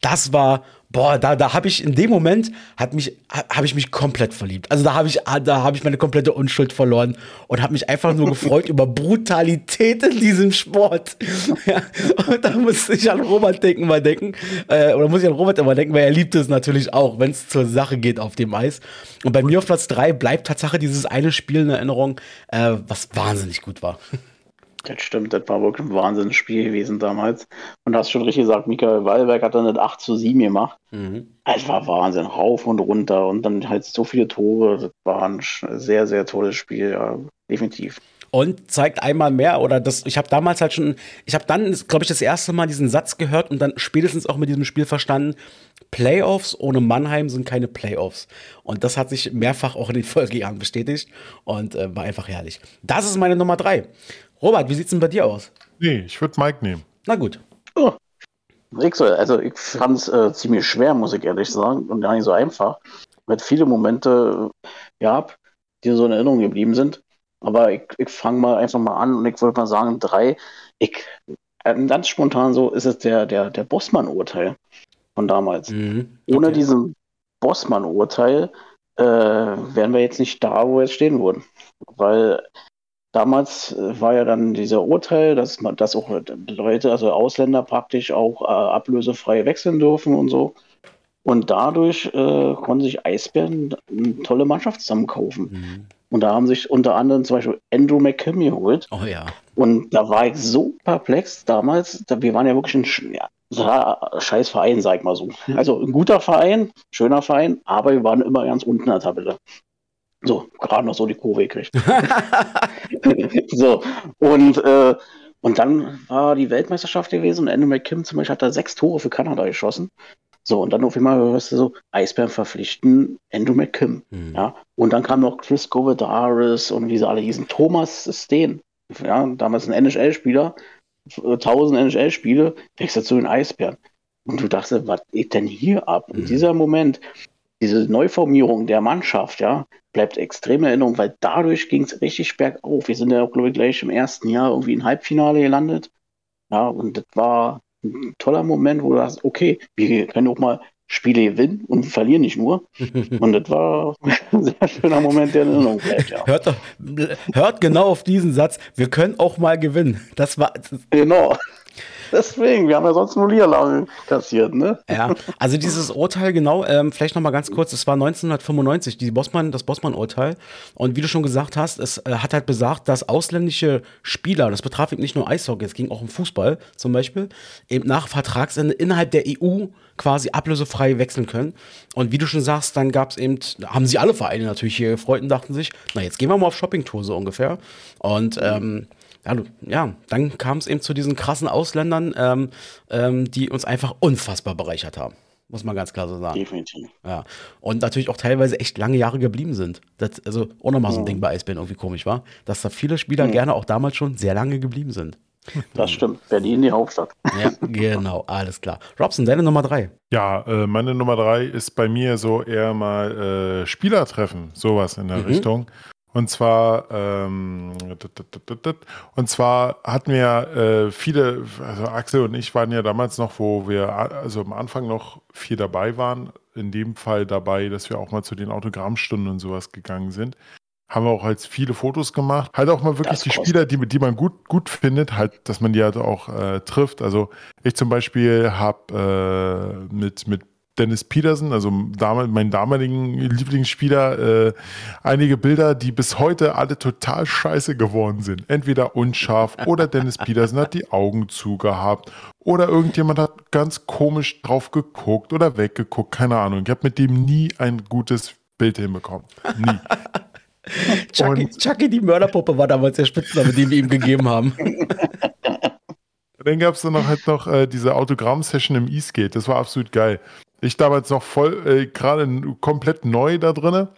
Das war, boah, da, da habe ich in dem Moment hat mich, habe ich mich komplett verliebt. Also da habe ich, da habe ich meine komplette Unschuld verloren und habe mich einfach nur gefreut über Brutalität in diesem Sport. Ja, und da muss ich an Robert denken, mal denken, äh, oder muss ich an Robert immer denken, weil er liebt es natürlich auch, wenn es zur Sache geht auf dem Eis. Und bei mir auf Platz drei bleibt Tatsache dieses eine Spiel in Erinnerung, äh, was wahnsinnig gut war. Das stimmt, das war wirklich ein Wahnsinnsspiel gewesen damals. Und du hast schon richtig gesagt, Michael Wallberg hat dann das 8 zu 7 gemacht. Mhm. Es war Wahnsinn, rauf und runter und dann halt so viele Tore. Das war ein sehr, sehr tolles Spiel, ja, definitiv. und zeigt einmal mehr oder das ich habe damals halt schon ich habe dann glaube ich das erste Mal diesen Satz gehört und dann spätestens auch mit diesem Spiel verstanden Playoffs ohne Mannheim sind keine Playoffs und das hat sich mehrfach auch in den Folgejahren bestätigt und äh, war einfach herrlich. Das ist meine Nummer drei. Robert, wie sieht's denn bei dir aus? Nee, ich würde Mike nehmen. Na gut. Oh. Also ich fand es äh, ziemlich schwer, muss ich ehrlich sagen, und gar nicht so einfach. Mit viele Momente äh, gehabt, die so in Erinnerung geblieben sind. Aber ich, ich fange mal einfach mal an und ich würde mal sagen, drei. Ich, äh, ganz spontan so ist es der, der, der Bossmann-Urteil von damals. Mhm. Okay. Ohne diesen Bossmann-Urteil äh, wären wir jetzt nicht da, wo wir jetzt stehen würden. Weil damals äh, war ja dann dieser Urteil, dass man, dass auch Leute, also Ausländer praktisch auch äh, ablösefrei wechseln dürfen und so. Und dadurch äh, konnten sich Eisbären eine tolle Mannschaft zusammenkaufen. Mhm. Und da haben sich unter anderem zum Beispiel Andrew McKim geholt. Oh ja. Und da war ich so perplex damals. Da, wir waren ja wirklich ein ja, scheiß Verein, sag ich mal so. Also ein guter Verein, schöner Verein, aber wir waren immer ganz unten in der Tabelle. So, gerade noch so die Kurve gekriegt. so, und, äh, und dann war die Weltmeisterschaft gewesen und Andrew McKim zum Beispiel hat da sechs Tore für Kanada geschossen. So, und dann auf einmal hörst du so, Eisbären verpflichten Andrew McKim. Mhm. Ja, und dann kam noch Chris Govedaris und wie sie alle hießen, Thomas Steen. Ja, damals ein NHL-Spieler, 1000 NHL-Spiele, wechselt zu den Eisbären. Und du dachtest, was geht denn hier ab? Mhm. In dieser Moment, diese Neuformierung der Mannschaft, ja, bleibt extrem in Erinnerung, weil dadurch ging es richtig bergauf. Wir sind ja, glaube ich, gleich im ersten Jahr irgendwie im Halbfinale gelandet. Ja, und das war ein toller Moment, wo du sagst, okay, wir können auch mal Spiele gewinnen und verlieren nicht nur. Und das war ein sehr schöner Moment, der in Erinnerung bleibt. Ja. Hört, doch, hört genau auf diesen Satz, wir können auch mal gewinnen. Das war. Genau. Deswegen, wir haben ja sonst nur Niederlagen kassiert, ne? Ja, also dieses Urteil, genau, ähm, vielleicht nochmal ganz kurz, es war 1995, die Bossmann, das Bossmann-Urteil. Und wie du schon gesagt hast, es äh, hat halt besagt, dass ausländische Spieler, das betraf eben nicht nur Eishockey, es ging auch um Fußball zum Beispiel, eben nach Vertragsende innerhalb der EU quasi ablösefrei wechseln können. Und wie du schon sagst, dann gab es eben, haben sie alle Vereine natürlich hier gefreut und dachten sich, na jetzt gehen wir mal auf Shoppingtour so ungefähr. Und ähm, ja, ja, dann kam es eben zu diesen krassen Ausländern, ähm, ähm, die uns einfach unfassbar bereichert haben. Muss man ganz klar so sagen. Definitiv. Ja. Und natürlich auch teilweise echt lange Jahre geblieben sind. Das, also auch nochmal so ein mhm. Ding bei Eisbären irgendwie komisch war, dass da viele Spieler mhm. gerne auch damals schon sehr lange geblieben sind. Das stimmt. Berlin die Hauptstadt. Ja, genau, alles klar. Robson, deine Nummer drei. Ja, äh, meine Nummer drei ist bei mir so eher mal äh, Spielertreffen, sowas in der mhm. Richtung. Und zwar, ähm, und zwar hatten wir äh, viele, also Axel und ich waren ja damals noch, wo wir also am Anfang noch viel dabei waren. In dem Fall dabei, dass wir auch mal zu den Autogrammstunden und sowas gegangen sind. Haben wir auch halt viele Fotos gemacht. Halt auch mal wirklich die Spieler, die, die man gut, gut findet, halt, dass man die halt auch äh, trifft. Also ich zum Beispiel habe äh, mit, mit Dennis Peterson, also damals, meinen damaligen Lieblingsspieler, äh, einige Bilder, die bis heute alle total scheiße geworden sind. Entweder unscharf oder Dennis Peterson hat die Augen zugehabt oder irgendjemand hat ganz komisch drauf geguckt oder weggeguckt, keine Ahnung. Ich habe mit dem nie ein gutes Bild hinbekommen. Nie. Chucky, Chucky, die Mörderpuppe war damals der Spitzname, den wir ihm gegeben haben. Dann gab es dann noch halt noch äh, diese Autogramm-Session im Eastgate. Das war absolut geil. Ich damals noch voll, äh, gerade komplett neu da drin.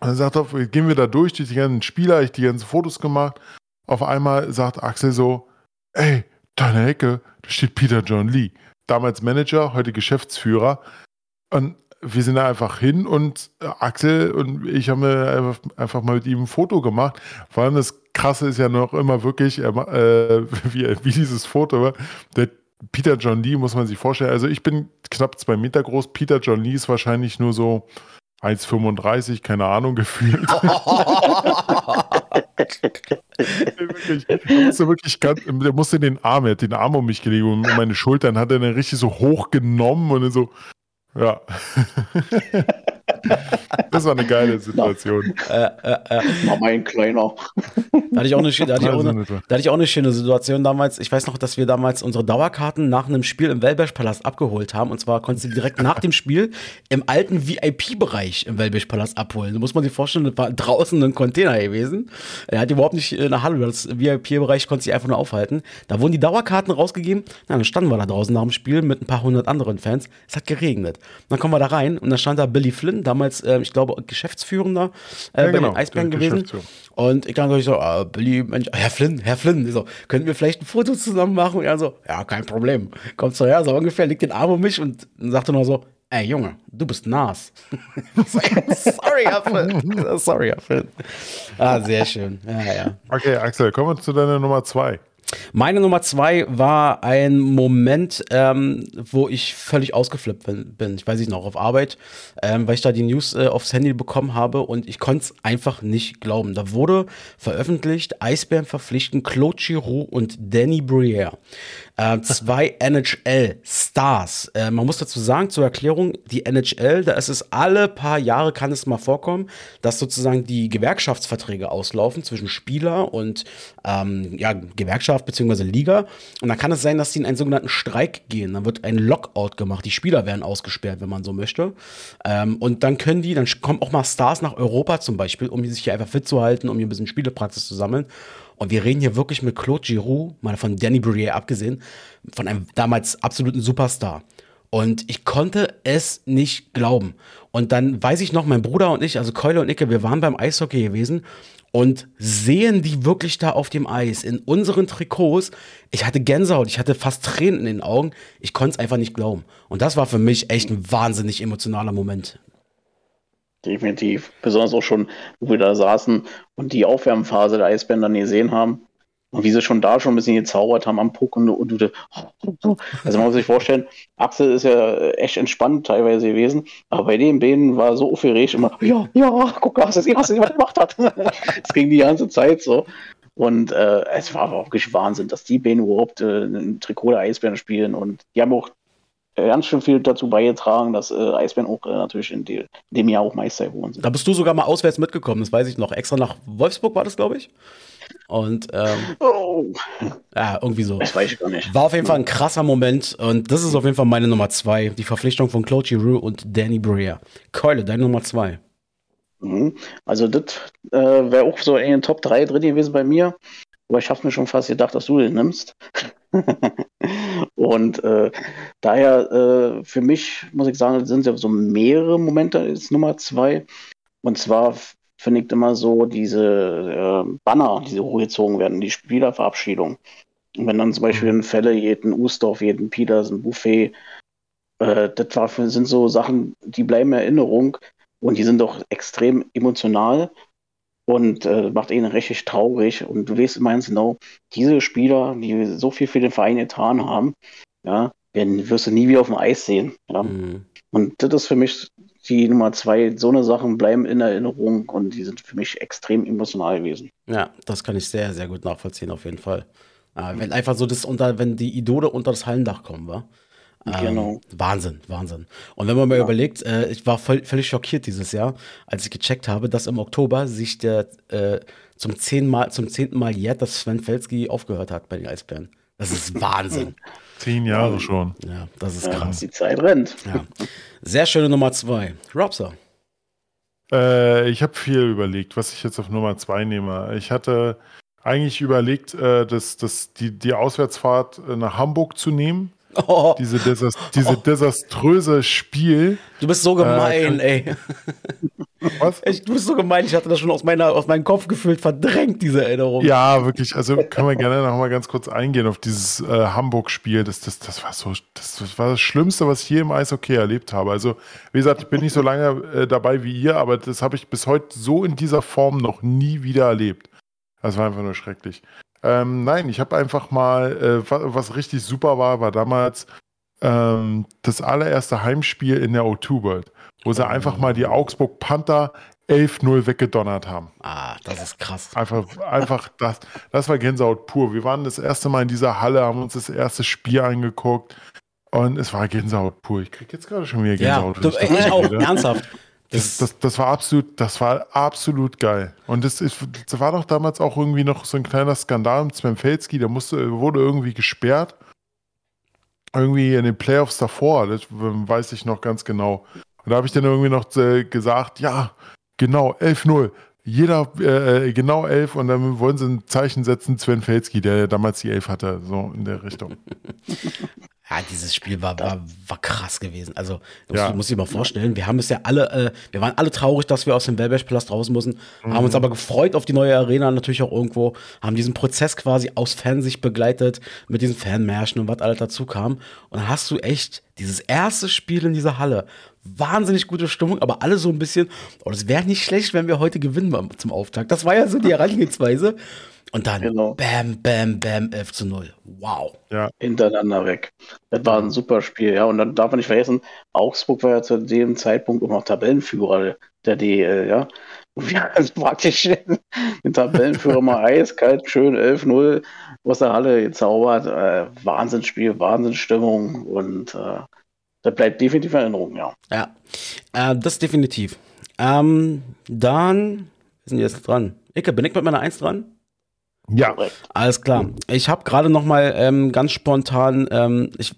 Dann sagt er, gehen wir da durch, durch die ganzen Spieler, ich die ganzen Fotos gemacht. Auf einmal sagt Axel so, ey, deine Ecke, da steht Peter John Lee. Damals Manager, heute Geschäftsführer. Und wir sind da einfach hin und äh, Axel und ich haben einfach, einfach mal mit ihm ein Foto gemacht. Vor allem das Krasse ist ja noch immer wirklich, äh, wie, wie dieses Foto war. Der Peter John Lee muss man sich vorstellen. Also ich bin knapp zwei Meter groß. Peter John Lee ist wahrscheinlich nur so 1,35, keine Ahnung, gefühlt. wirklich, der musste wirklich ganz, der musste den Arm, er hat den Arm um mich gelegt und meine Schultern hat er dann richtig so hoch genommen und dann so, ja. Das war eine geile Situation. Äh, äh, äh. Mach mal ein kleiner. Da hatte, ich auch eine, da, hatte ich auch eine, da hatte ich auch eine schöne Situation damals. Ich weiß noch, dass wir damals unsere Dauerkarten nach einem Spiel im Wellbesch-Palast abgeholt haben. Und zwar konntest du direkt nach dem Spiel im alten VIP-Bereich im Wellbesch-Palast abholen. Da muss man sich vorstellen, das war draußen ein Container gewesen. Er hat überhaupt nicht in der Halle, das VIP-Bereich konnte sich einfach nur aufhalten. Da wurden die Dauerkarten rausgegeben. Na, dann standen wir da draußen nach dem Spiel mit ein paar hundert anderen Fans. Es hat geregnet. Dann kommen wir da rein und da stand da Billy Flynn, damals, äh, ich glaube, Geschäftsführender äh, ja, bei genau, den Eisbären gewesen. Und ich kann so, ah, Billy, Mensch, Herr Flynn, Herr Flynn, ich so, könnten wir vielleicht ein Foto zusammen machen? Und er so, ja, kein Problem. Kommt so her, so ungefähr, legt den Arm um mich und sagte nur so, ey Junge, du bist Nas. sorry, Herr Flynn. sorry, Herr Flynn. Ah, sehr schön. Ja, ja. Okay, Axel, kommen wir zu deiner Nummer zwei. Meine Nummer zwei war ein Moment, ähm, wo ich völlig ausgeflippt bin. Ich weiß nicht noch, auf Arbeit, ähm, weil ich da die News äh, aufs Handy bekommen habe und ich konnte es einfach nicht glauben. Da wurde veröffentlicht, Eisbären verpflichten Claude Giroux und Danny Briere. Äh, zwei NHL-Stars. Äh, man muss dazu sagen, zur Erklärung, die NHL, da ist es alle paar Jahre, kann es mal vorkommen, dass sozusagen die Gewerkschaftsverträge auslaufen zwischen Spieler und ähm, ja, Gewerkschaft bzw. Liga. Und dann kann es sein, dass sie in einen sogenannten Streik gehen. Dann wird ein Lockout gemacht. Die Spieler werden ausgesperrt, wenn man so möchte. Ähm, und dann können die, dann kommen auch mal Stars nach Europa zum Beispiel, um sich hier einfach fit zu halten, um hier ein bisschen Spielepraxis zu sammeln. Und wir reden hier wirklich mit Claude Giroux, mal von Danny Briere abgesehen, von einem damals absoluten Superstar. Und ich konnte es nicht glauben. Und dann weiß ich noch, mein Bruder und ich, also Keule und Icke, wir waren beim Eishockey gewesen und sehen die wirklich da auf dem Eis in unseren Trikots. Ich hatte Gänsehaut, ich hatte fast Tränen in den Augen. Ich konnte es einfach nicht glauben. Und das war für mich echt ein wahnsinnig emotionaler Moment. Definitiv. Besonders auch schon, wo wir da saßen und die Aufwärmphase der Eisbären dann gesehen haben. Und wie sie schon da schon ein bisschen gezaubert haben am Puck und, und, und also man muss sich vorstellen, Axel ist ja echt entspannt teilweise gewesen, aber bei den Bänen war so aufgeregt immer, ja, ja, guck, was das was jemand gemacht hat. Es ging die ganze Zeit so. Und äh, es war wirklich Wahnsinn, dass die Bänen überhaupt äh, ein Trikot der Eisbären spielen und die haben auch ganz schön viel dazu beigetragen, dass äh, Eisbären auch äh, natürlich in, de, in, dem Jahr auch Meister geworden sind. Da bist du sogar mal auswärts mitgekommen, das weiß ich noch. Extra nach Wolfsburg war das, glaube ich. Und ähm, oh. ja, irgendwie so. Das weiß ich gar nicht. War auf jeden Fall ein krasser Moment und das ist auf jeden Fall meine Nummer zwei. Die Verpflichtung von Claude Giroux und Danny Breer. Keule, deine Nummer zwei. Mhm. Also das äh, wäre auch so in den Top 3 drin gewesen bei mir. Aber ich habe mir schon fast gedacht, dass du den nimmst. und äh, daher äh, für mich, muss ich sagen, sind ja so mehrere Momente, ist Nummer zwei. Und zwar finde ich immer so diese äh, Banner, die so hochgezogen werden, die Spielerverabschiedung. Und wenn dann zum Beispiel in Fälle jeden Ustorf, jeden Petersen, Buffet, äh, das war, sind so Sachen, die bleiben in Erinnerung und die sind doch extrem emotional und äh, macht ihn richtig traurig. Und du weißt immer ganz genau, diese Spieler, die so viel für den Verein getan haben, ja, werden, wirst du nie wieder auf dem Eis sehen. Ja. Mhm. Und das ist für mich die Nummer zwei. So eine Sachen bleiben in Erinnerung und die sind für mich extrem emotional gewesen. Ja, das kann ich sehr, sehr gut nachvollziehen, auf jeden Fall. Äh, wenn einfach so das unter, wenn die Idole unter das Hallendach kommen, war. Ähm, genau. Wahnsinn, Wahnsinn. Und wenn man mal ja. überlegt, äh, ich war voll, völlig schockiert dieses Jahr, als ich gecheckt habe, dass im Oktober sich der äh, zum, zehn Mal, zum zehnten Mal jährt, dass Sven Felski aufgehört hat bei den Eisbären. Das ist Wahnsinn. Zehn Jahre schon. Ja, das ist krass. Ja, die Zeit rennt. Ja. Sehr schöne Nummer zwei. Robster. Äh, ich habe viel überlegt, was ich jetzt auf Nummer zwei nehme. Ich hatte eigentlich überlegt, äh, das, das, die, die Auswärtsfahrt nach Hamburg zu nehmen. Oh. Diese, desas diese oh. desaströse Spiel. Du bist so gemein, äh, ey. Was? Ich, du bist so gemein, ich hatte das schon aus, meiner, aus meinem Kopf gefühlt verdrängt, diese Erinnerung. Ja, wirklich. Also können wir gerne noch mal ganz kurz eingehen auf dieses äh, Hamburg-Spiel. Das, das, das, war so, das, das, war das Schlimmste, was ich je im Eishockey erlebt habe. Also, wie gesagt, ich bin nicht so lange äh, dabei wie ihr, aber das habe ich bis heute so in dieser Form noch nie wieder erlebt. Das war einfach nur schrecklich. Ähm, nein, ich habe einfach mal, äh, was, richtig super war, war damals ähm, das allererste Heimspiel in der O2 World, wo sie einfach mal die Augsburg Panther 11-0 weggedonnert haben. Ah, das ist krass. Einfach, einfach das, das war Gänsehaut pur. Wir waren das erste Mal in dieser Halle, haben uns das erste Spiel angeguckt und es war Gänsehaut pur. Ich krieg jetzt gerade schon wieder Gänsehaut. Ja, du, ich auch, ernsthaft. Das, das, das, war absolut, das war absolut geil. Und das, ist, das war doch damals auch irgendwie noch so ein kleiner Skandal mit Sven Felski, der musste, wurde irgendwie gesperrt. Irgendwie in den Playoffs davor, das weiß ich noch ganz genau. Und da habe ich dann irgendwie noch äh, gesagt, ja, genau, 11-0. Jeder äh, äh, genau 11 und dann wollen sie ein Zeichen setzen, Sven Felski, der damals die 11 hatte, so in der Richtung. Ja, dieses Spiel war, war, war krass gewesen. Also, das ja. muss ich mal vorstellen. Wir haben es ja alle, äh, wir waren alle traurig, dass wir aus dem Wellbergpalast raus müssen, mhm. haben uns aber gefreut auf die neue Arena natürlich auch irgendwo, haben diesen Prozess quasi aus Fansicht begleitet mit diesen Fanmärschen und was alles dazu kam. Und dann hast du echt dieses erste Spiel in dieser Halle. Wahnsinnig gute Stimmung, aber alle so ein bisschen, oh, das wäre nicht schlecht, wenn wir heute gewinnen zum Auftakt. Das war ja so die Herangehensweise. Und dann genau. bam, bam, bam, 11 zu 0. Wow. Ja. Hintereinander weg. Das war ein super Spiel, ja. Und dann darf man nicht vergessen, Augsburg war ja zu dem Zeitpunkt auch noch Tabellenführer der DL, ja. Und wir haben praktisch den Tabellenführer mal eiskalt, schön 11-0 aus der Halle gezaubert. Äh, Wahnsinnsspiel, Wahnsinnsstimmung und äh, das bleibt definitiv in Erinnerung, ja. Ja, äh, das definitiv. Ähm, dann sind wir jetzt dran. Icke, bin ich mit meiner 1 dran? Ja. Alles klar. Ich habe gerade noch mal ähm, ganz spontan, ähm, ich,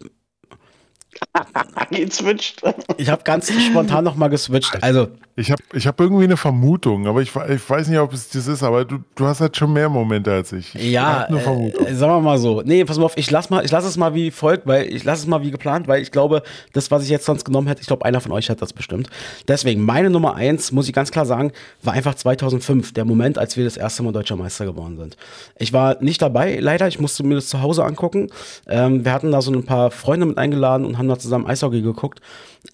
geswitcht. Ich habe ganz spontan noch mal geswitcht. Also ich habe ich hab irgendwie eine Vermutung, aber ich, ich weiß nicht, ob es das ist, aber du, du hast halt schon mehr Momente als ich. ich ja, eine Vermutung. Äh, sagen wir mal so. Nee, pass mal auf, ich lass mal, ich lass es mal wie folgt, weil ich lasse es mal wie geplant, weil ich glaube, das, was ich jetzt sonst genommen hätte, ich glaube, einer von euch hat das bestimmt. Deswegen, meine Nummer eins, muss ich ganz klar sagen, war einfach 2005, der Moment, als wir das erste Mal deutscher Meister geworden sind. Ich war nicht dabei, leider, ich musste mir das zu Hause angucken. Ähm, wir hatten da so ein paar Freunde mit eingeladen und haben da zusammen Eishockey geguckt.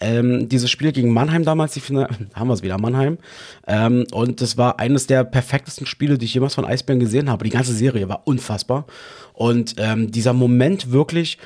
Ähm, dieses Spiel gegen Mannheim damals, die Finale, haben wir es wieder, Mannheim. Ähm, und das war eines der perfektesten Spiele, die ich jemals von Eisbären gesehen habe. Die ganze Serie war unfassbar. Und ähm, dieser Moment wirklich,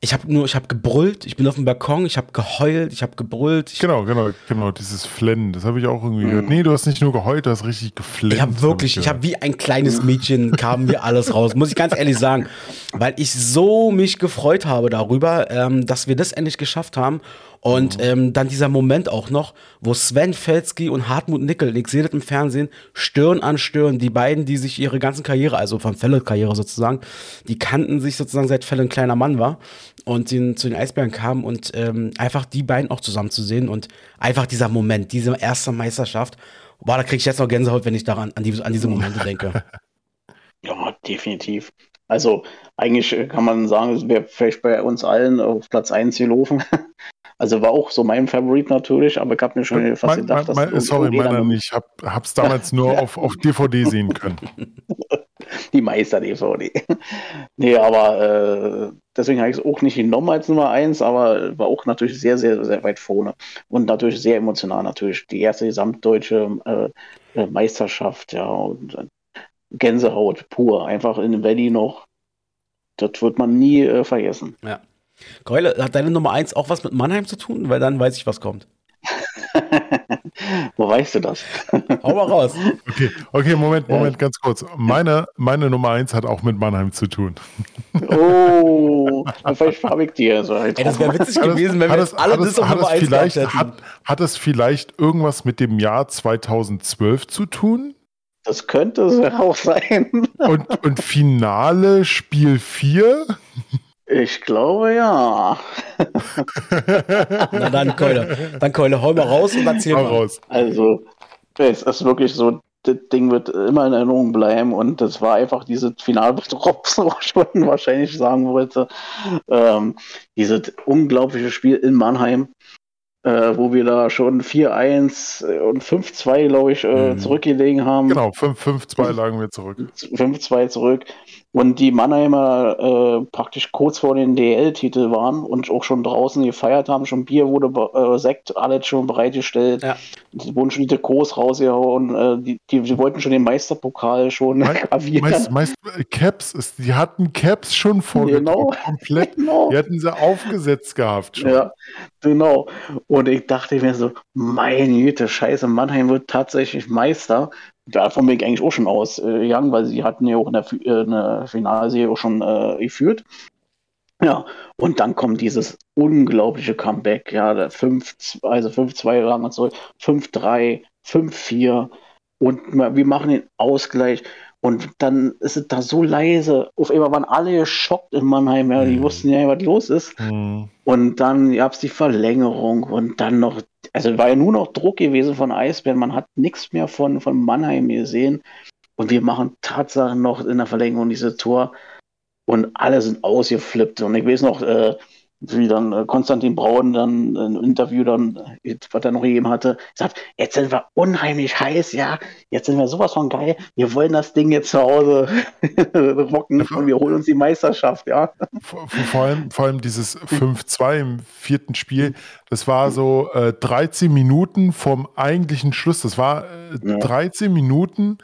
ich habe nur, ich habe gebrüllt, ich bin auf dem Balkon, ich habe geheult, ich habe gebrüllt. Ich genau, genau, genau, dieses Flennen, das habe ich auch irgendwie gehört. Nee, du hast nicht nur geheult, du hast richtig geflennt. Ich habe wirklich, hab ich, ich habe wie ein kleines Mädchen kam mir alles raus, muss ich ganz ehrlich sagen, weil ich so mich gefreut habe darüber, ähm, dass wir das endlich geschafft haben und mhm. ähm, dann dieser Moment auch noch, wo Sven Felski und Hartmut Nickel, ich sehe das im Fernsehen, Stirn an Stirn, die beiden, die sich ihre ganzen Karriere, also von Felle-Karriere sozusagen, die kannten sich sozusagen seit Felle ein kleiner Mann war und die zu den Eisbären kamen und ähm, einfach die beiden auch zusammen zu sehen und einfach dieser Moment, diese erste Meisterschaft, boah, da kriege ich jetzt noch Gänsehaut, wenn ich daran an, die, an diese Momente denke. Ja, definitiv. Also eigentlich kann man sagen, es wäre vielleicht bei uns allen auf Platz 1 gelaufen. Also war auch so mein Favorit natürlich, aber ich habe mir schon fast mein, gedacht, mein, dass Sorry, meiner nicht. Ich habe es damals nur auf, auf DVD sehen können. Die Meister-DVD. nee, aber äh, deswegen habe ich es auch nicht genommen als Nummer 1, aber war auch natürlich sehr, sehr, sehr weit vorne. Und natürlich sehr emotional natürlich. Die erste gesamtdeutsche äh, Meisterschaft, ja, und äh, Gänsehaut pur. Einfach in dem Valley noch. Das wird man nie äh, vergessen. Ja. Keule, hat deine Nummer 1 auch was mit Mannheim zu tun? Weil dann weiß ich, was kommt. Wo weißt du das? Hau mal raus. Okay, okay Moment, Moment, ganz kurz. Meine, meine Nummer 1 hat auch mit Mannheim zu tun. Oh, vielleicht habe ich dir so. Ey, das wäre witzig gewesen, wenn wir das, alle das auf Nummer 1 hätten. Hat, hat es vielleicht irgendwas mit dem Jahr 2012 zu tun? Das könnte es auch sein. Und, und Finale Spiel 4? Ich glaube ja. Na dann, Keule, dann Keule, hol mal raus und erzähl hol mal. Raus. Also, es ist wirklich so, das Ding wird immer in Erinnerung bleiben und das war einfach diese Finalbetrops, wo ich schon wahrscheinlich sagen wollte. Ähm, dieses unglaubliche Spiel in Mannheim, äh, wo wir da schon 4-1 und 5-2, glaube ich, äh, mhm. zurückgelegen haben. Genau, 5-2 lagen wir zurück. 5-2 zurück und die Mannheimer äh, praktisch kurz vor den DL-Titel waren und auch schon draußen gefeiert haben, schon Bier wurde, äh, Sekt, alles schon bereitgestellt, ja. die wurden schon die Trikots rausgehauen, äh, die, die, die, wollten schon den Meisterpokal schon Me Meist, meist, äh, Caps, ist, die hatten Caps schon vorgedruckt, genau. komplett, genau. die hatten sie aufgesetzt gehabt schon. Ja, genau. Und ich dachte mir so, meine Güte, scheiße, Mannheim wird tatsächlich Meister davon bin ich eigentlich auch schon ausgegangen, weil sie hatten ja auch in der, äh, in der Finalserie auch schon äh, geführt. Ja, und dann kommt dieses unglaubliche Comeback, ja, 5, also 5-2 lang und so, 5-3, 5-4 und wir machen den Ausgleich und dann ist es da so leise. Auf einmal waren alle geschockt in Mannheim, ja, die mhm. wussten ja, was los ist. Mhm. Und dann gab es die Verlängerung und dann noch, also war ja nur noch Druck gewesen von Eisbären, man hat nichts mehr von, von Mannheim gesehen. Und wir machen Tatsachen noch in der Verlängerung diese Tor und alle sind ausgeflippt. Und ich weiß noch, äh, wie dann äh, Konstantin Braun dann ein Interview dann, was er noch gegeben hatte, sagt, jetzt sind wir unheimlich heiß, ja, jetzt sind wir sowas von geil, wir wollen das Ding jetzt zu Hause rocken und wir holen uns die Meisterschaft, ja. Vor, vor allem, vor allem dieses 5-2 im vierten Spiel, das war so äh, 13 Minuten vom eigentlichen Schluss, das war äh, ja. 13 Minuten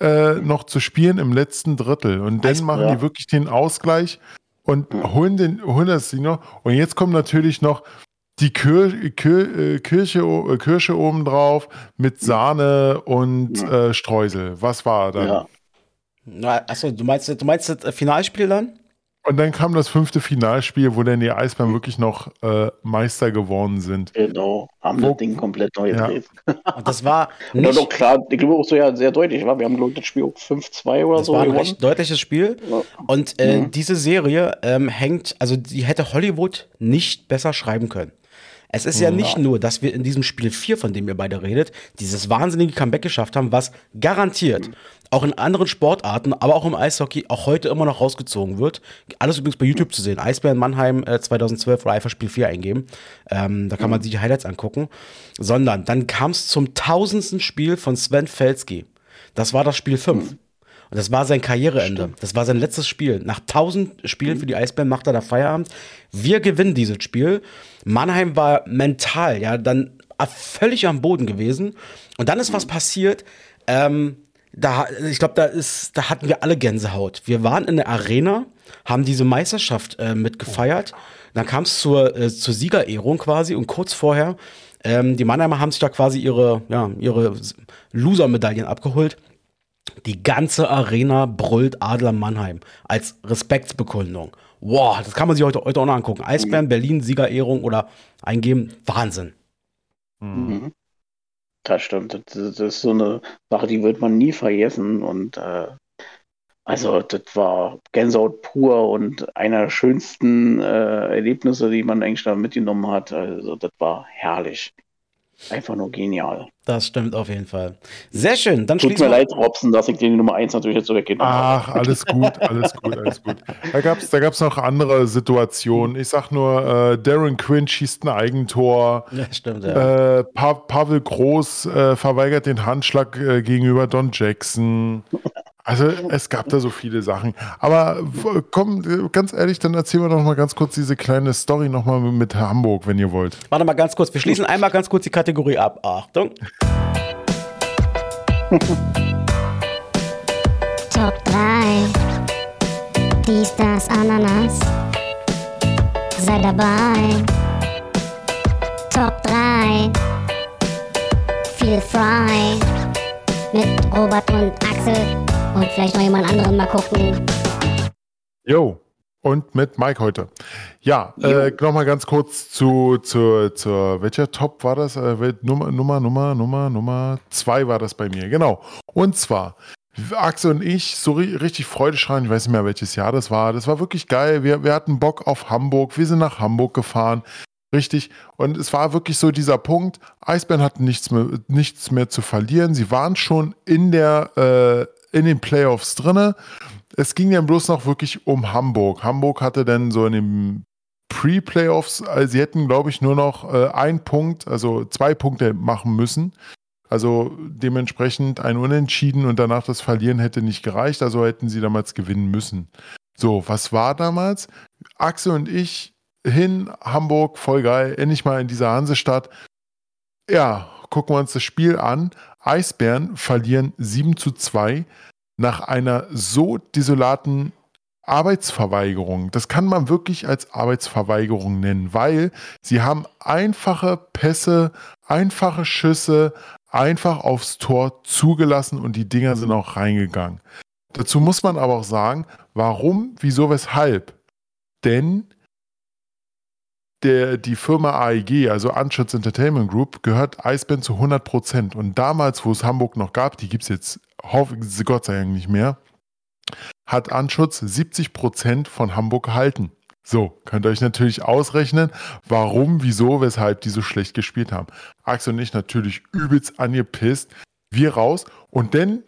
äh, noch zu spielen im letzten Drittel und dann machen ja. die wirklich den Ausgleich und holen, den, holen das Ding noch. Und jetzt kommt natürlich noch die Kir Kir äh, Kirche, äh, Kirsche oben drauf mit Sahne und äh, Streusel. Was war da? Ja. Na, achso, du meinst, du meinst das Finalspiel dann? Und dann kam das fünfte Finalspiel, wo dann die Eisbären wirklich noch äh, Meister geworden sind. Genau, haben wo, das Ding komplett neu gedreht. Ja. Und das war nicht... Und doch klar, ich glaube auch so ja sehr deutlich, war. Wir haben, glaube ich, das Spiel 5-2 oder das so war ein recht deutliches Spiel. Ja. Und äh, mhm. diese Serie ähm, hängt, also die hätte Hollywood nicht besser schreiben können. Es ist ja nicht nur, dass wir in diesem Spiel 4, von dem ihr beide redet, dieses wahnsinnige Comeback geschafft haben, was garantiert auch in anderen Sportarten, aber auch im Eishockey auch heute immer noch rausgezogen wird. Alles übrigens bei YouTube zu sehen. Eisbären Mannheim äh, 2012 oder Eifer Spiel 4 eingeben. Ähm, da kann man sich die Highlights angucken. Sondern dann kam es zum tausendsten Spiel von Sven Felski. Das war das Spiel 5. Und das war sein Karriereende. Stimmt. Das war sein letztes Spiel. Nach 1000 Spielen für die Eisbären macht er da Feierabend. Wir gewinnen dieses Spiel. Mannheim war mental, ja, dann völlig am Boden gewesen. Und dann ist was passiert. Ähm, da, ich glaube, da ist, da hatten wir alle Gänsehaut. Wir waren in der Arena, haben diese Meisterschaft äh, mitgefeiert. Dann kam es zur, äh, zur Siegerehrung quasi und kurz vorher, ähm, die Mannheimer haben sich da quasi ihre, ja, ihre Loser-Medaillen abgeholt. Die ganze Arena brüllt Adler Mannheim als Respektsbekundung. Wow, das kann man sich heute, heute auch noch angucken. Eisbären, Berlin, Siegerehrung oder eingeben. Wahnsinn. Mhm. Das stimmt. Das, das, ist so eine Sache, die wird man nie vergessen. Und äh, also das war Gänsehaut pur und einer der schönsten äh, Erlebnisse, die man eigentlich da mitgenommen hat. Also das war herrlich. Einfach nur genial. Das stimmt auf jeden Fall. Sehr schön. Dann Tut mir leid, Robson, dass ich den Nummer 1 natürlich jetzt so weggenommen habe. Ach, alles gut, alles gut, alles gut. Da gab es da gab's noch andere Situationen. Ich sag nur, äh, Darren Quinn schießt ein Eigentor. Ja, stimmt, ja. Äh, pa Pavel Groß äh, verweigert den Handschlag äh, gegenüber Don Jackson. Also es gab da so viele Sachen. Aber komm, ganz ehrlich, dann erzählen wir doch mal ganz kurz diese kleine Story nochmal mit Hamburg, wenn ihr wollt. Warte mal ganz kurz, wir schließen einmal ganz kurz die Kategorie ab. Achtung. Top 3. Dies, das, Ananas. Sei dabei. Top 3. Feel frei. Mit Robert und Axel und vielleicht noch jemand anderen mal gucken. Jo. Und mit Mike heute. Ja, äh, nochmal ganz kurz zu, zu, zu, welcher Top war das? Äh, Nummer, Nummer, Nummer, Nummer, Nummer zwei war das bei mir, genau. Und zwar, Axel und ich, so richtig Freude schreien, ich weiß nicht mehr, welches Jahr das war. Das war wirklich geil. Wir, wir hatten Bock auf Hamburg. Wir sind nach Hamburg gefahren. Richtig. Und es war wirklich so dieser Punkt, Eisbären hatten nichts mehr, nichts mehr zu verlieren. Sie waren schon in der, äh, in den Playoffs drinne. Es ging dann bloß noch wirklich um Hamburg. Hamburg hatte dann so in den Pre-Playoffs, also sie hätten, glaube ich, nur noch äh, einen Punkt, also zwei Punkte machen müssen. Also dementsprechend ein Unentschieden und danach das Verlieren hätte nicht gereicht, also hätten sie damals gewinnen müssen. So, was war damals? Axel und ich hin, Hamburg, voll geil, endlich mal in dieser Hansestadt. Ja, gucken wir uns das Spiel an. Eisbären verlieren 7 zu 2 nach einer so desolaten Arbeitsverweigerung. Das kann man wirklich als Arbeitsverweigerung nennen, weil sie haben einfache Pässe, einfache Schüsse einfach aufs Tor zugelassen und die Dinger sind auch reingegangen. Dazu muss man aber auch sagen, warum, wieso, weshalb. denn der, die Firma AEG, also Anschutz Entertainment Group, gehört Eisbären zu 100 Prozent. Und damals, wo es Hamburg noch gab, die gibt es jetzt, Gott sei Dank nicht mehr, hat Anschutz 70 Prozent von Hamburg gehalten. So, könnt ihr euch natürlich ausrechnen, warum, wieso, weshalb die so schlecht gespielt haben. Axel und ich natürlich übelst angepisst. Wir raus und dann,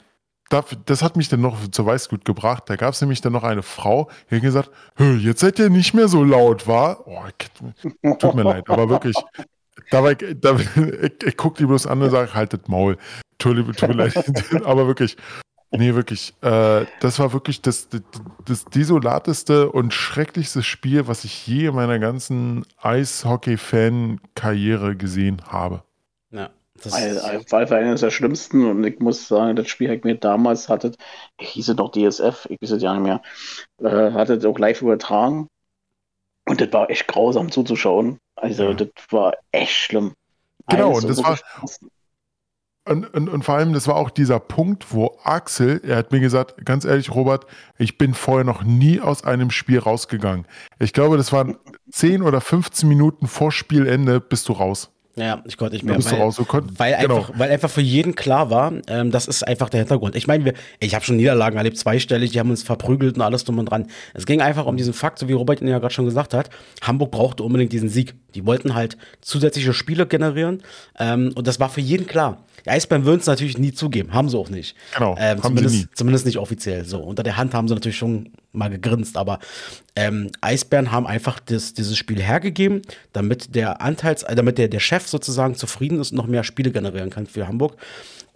das hat mich dann noch zur Weißgut gebracht. Da gab es nämlich dann noch eine Frau, die hat gesagt: Jetzt seid ihr nicht mehr so laut, war? Oh, tut mir leid, aber wirklich. Dabei, dabei ich, ich gucke die bloß an und sage: Haltet Maul. Tut, tut mir leid, aber wirklich. Nee, wirklich. Äh, das war wirklich das, das, das, desolateste und schrecklichste Spiel, was ich je in meiner ganzen Eishockey-Fan-Karriere gesehen habe. Ja. Das war eines der schlimmsten und ich muss sagen, das Spiel, das ich mir damals hattet, hieß es noch DSF, ich weiß es ja nicht mehr, äh, hattet auch live übertragen und das war echt grausam zuzuschauen. Also, ja. das war echt schlimm. Genau, und das war, und, und, und, vor allem, das war auch dieser Punkt, wo Axel, er hat mir gesagt, ganz ehrlich, Robert, ich bin vorher noch nie aus einem Spiel rausgegangen. Ich glaube, das waren 10 oder 15 Minuten vor Spielende bist du raus. Ja, ich konnte nicht mehr. Weil, raus, konnt, weil, genau. einfach, weil einfach für jeden klar war, ähm, das ist einfach der Hintergrund. Ich meine, ich habe schon Niederlagen erlebt, zweistellig, die haben uns verprügelt und alles drum und dran. Es ging einfach um diesen Fakt, so wie Robert ihn ja gerade schon gesagt hat, Hamburg brauchte unbedingt diesen Sieg. Die wollten halt zusätzliche Spiele generieren ähm, und das war für jeden klar. Die Eisbären würden es natürlich nie zugeben, haben sie auch nicht. Genau, ähm, zumindest, zumindest nicht offiziell. So unter der Hand haben sie natürlich schon mal gegrinst, aber ähm, Eisbären haben einfach das, dieses Spiel hergegeben, damit der Anteils, äh, damit der, der Chef sozusagen zufrieden ist und noch mehr Spiele generieren kann für Hamburg.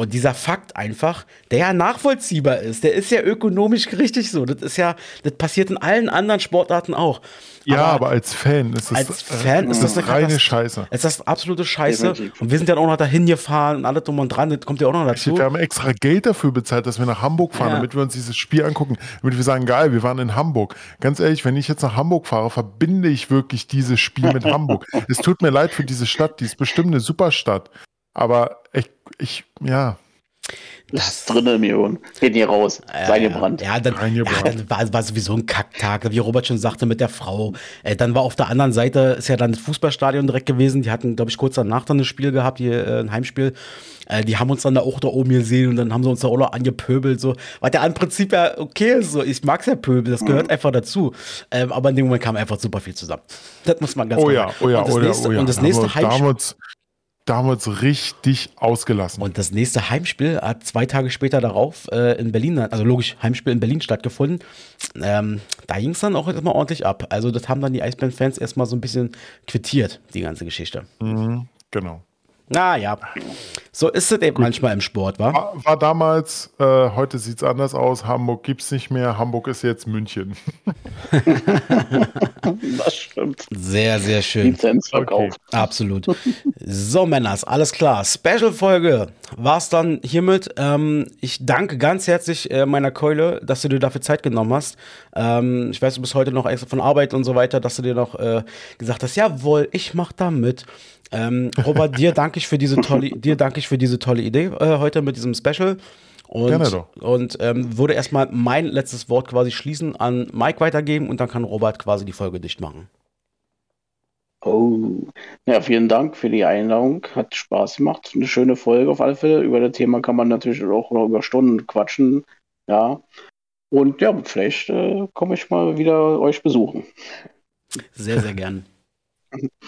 Und dieser Fakt einfach, der ja nachvollziehbar ist, der ist ja ökonomisch richtig so. Das ist ja, das passiert in allen anderen Sportarten auch. Ja, aber, aber als Fan ist das, als Fan äh, ist das eine reine Scheiße. Ist das absolute Scheiße. Und wir sind dann auch noch dahin gefahren und alle drum und dran. Das kommt ja auch noch dazu. Wir haben extra Geld dafür bezahlt, dass wir nach Hamburg fahren, ja. damit wir uns dieses Spiel angucken. Damit wir sagen, geil, wir waren in Hamburg. Ganz ehrlich, wenn ich jetzt nach Hamburg fahre, verbinde ich wirklich dieses Spiel mit Hamburg. Es tut mir leid für diese Stadt. Die ist bestimmt eine super Stadt. Aber ich, ich ja. Das ist drin im Ion. Geht nie raus. Äh, Sei gebrannt. Ja, dann, ja, dann war, war sowieso ein Kacktag, wie Robert schon sagte, mit der Frau. Äh, dann war auf der anderen Seite, ist ja dann das Fußballstadion direkt gewesen. Die hatten, glaube ich, kurz danach dann ein Spiel gehabt, die, äh, ein Heimspiel. Äh, die haben uns dann da auch da oben gesehen und dann haben sie uns da auch noch angepöbelt. So. Was ja im Prinzip ja okay ist. So. Ich mag's ja Pöbel, das gehört mhm. einfach dazu. Ähm, aber in dem Moment kam einfach super viel zusammen. Das muss man ganz oh ja, oh ja, und das oh nächste, ja, oh ja. Und das nächste Heimspiel damals richtig ausgelassen. Und das nächste Heimspiel hat zwei Tage später darauf äh, in Berlin, also logisch, Heimspiel in Berlin stattgefunden. Ähm, da ging es dann auch erstmal ordentlich ab. Also das haben dann die Eisbären-Fans erstmal so ein bisschen quittiert, die ganze Geschichte. Mhm, genau. Naja, so ist es eben Gut. manchmal im Sport, wa? War, war damals, äh, heute sieht es anders aus. Hamburg gibt es nicht mehr. Hamburg ist jetzt München. das stimmt. Sehr, sehr schön. Okay. Absolut. So, Männers, alles klar. Special-Folge war es dann hiermit. Ähm, ich danke ganz herzlich äh, meiner Keule, dass du dir dafür Zeit genommen hast. Ähm, ich weiß, du bist heute noch extra von Arbeit und so weiter, dass du dir noch äh, gesagt hast, jawohl, ich mach da mit. Ähm, Robert, dir danke ich für diese tolle, dir danke ich für diese tolle Idee äh, heute mit diesem Special. Und, Gerne doch. Und ähm, würde erstmal mein letztes Wort quasi schließen, an Mike weitergeben und dann kann Robert quasi die Folge dicht machen. Oh, ja, vielen Dank für die Einladung. Hat Spaß gemacht. Eine schöne Folge auf alle Fälle. Über das Thema kann man natürlich auch noch über Stunden quatschen. Ja. Und ja, vielleicht äh, komme ich mal wieder euch besuchen. Sehr, sehr gern.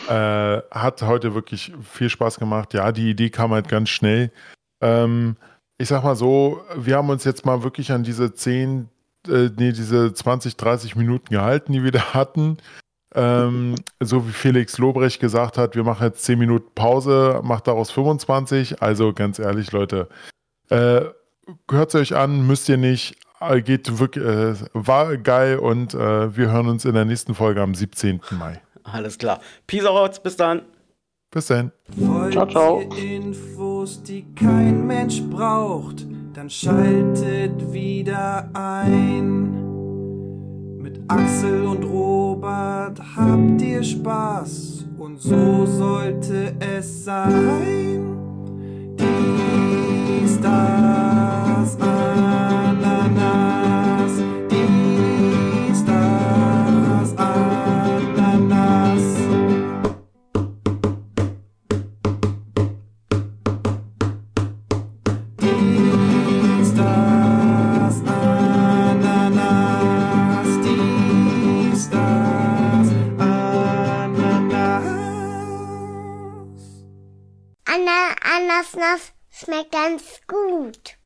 Äh, hat heute wirklich viel Spaß gemacht. Ja, die Idee kam halt ganz schnell. Ähm, ich sag mal so, wir haben uns jetzt mal wirklich an diese 10, äh, nee, diese 20, 30 Minuten gehalten, die wir da hatten. Ähm, so wie Felix Lobrecht gesagt hat, wir machen jetzt 10 Minuten Pause, macht daraus 25. Also ganz ehrlich, Leute, äh, hört es euch an, müsst ihr nicht. Äh, geht wirklich, äh, war geil und äh, wir hören uns in der nächsten Folge am 17. Mai. Alles klar. Peace out, bis dann. Bis dann. Ciao, ciao. Infos, die kein Mensch braucht, dann schaltet wieder ein. Mit Axel und Robert habt ihr Spaß und so sollte es sein. Dies, das, Ananas. Dies, das, Ananas. Anasnas schmeckt ganz gut.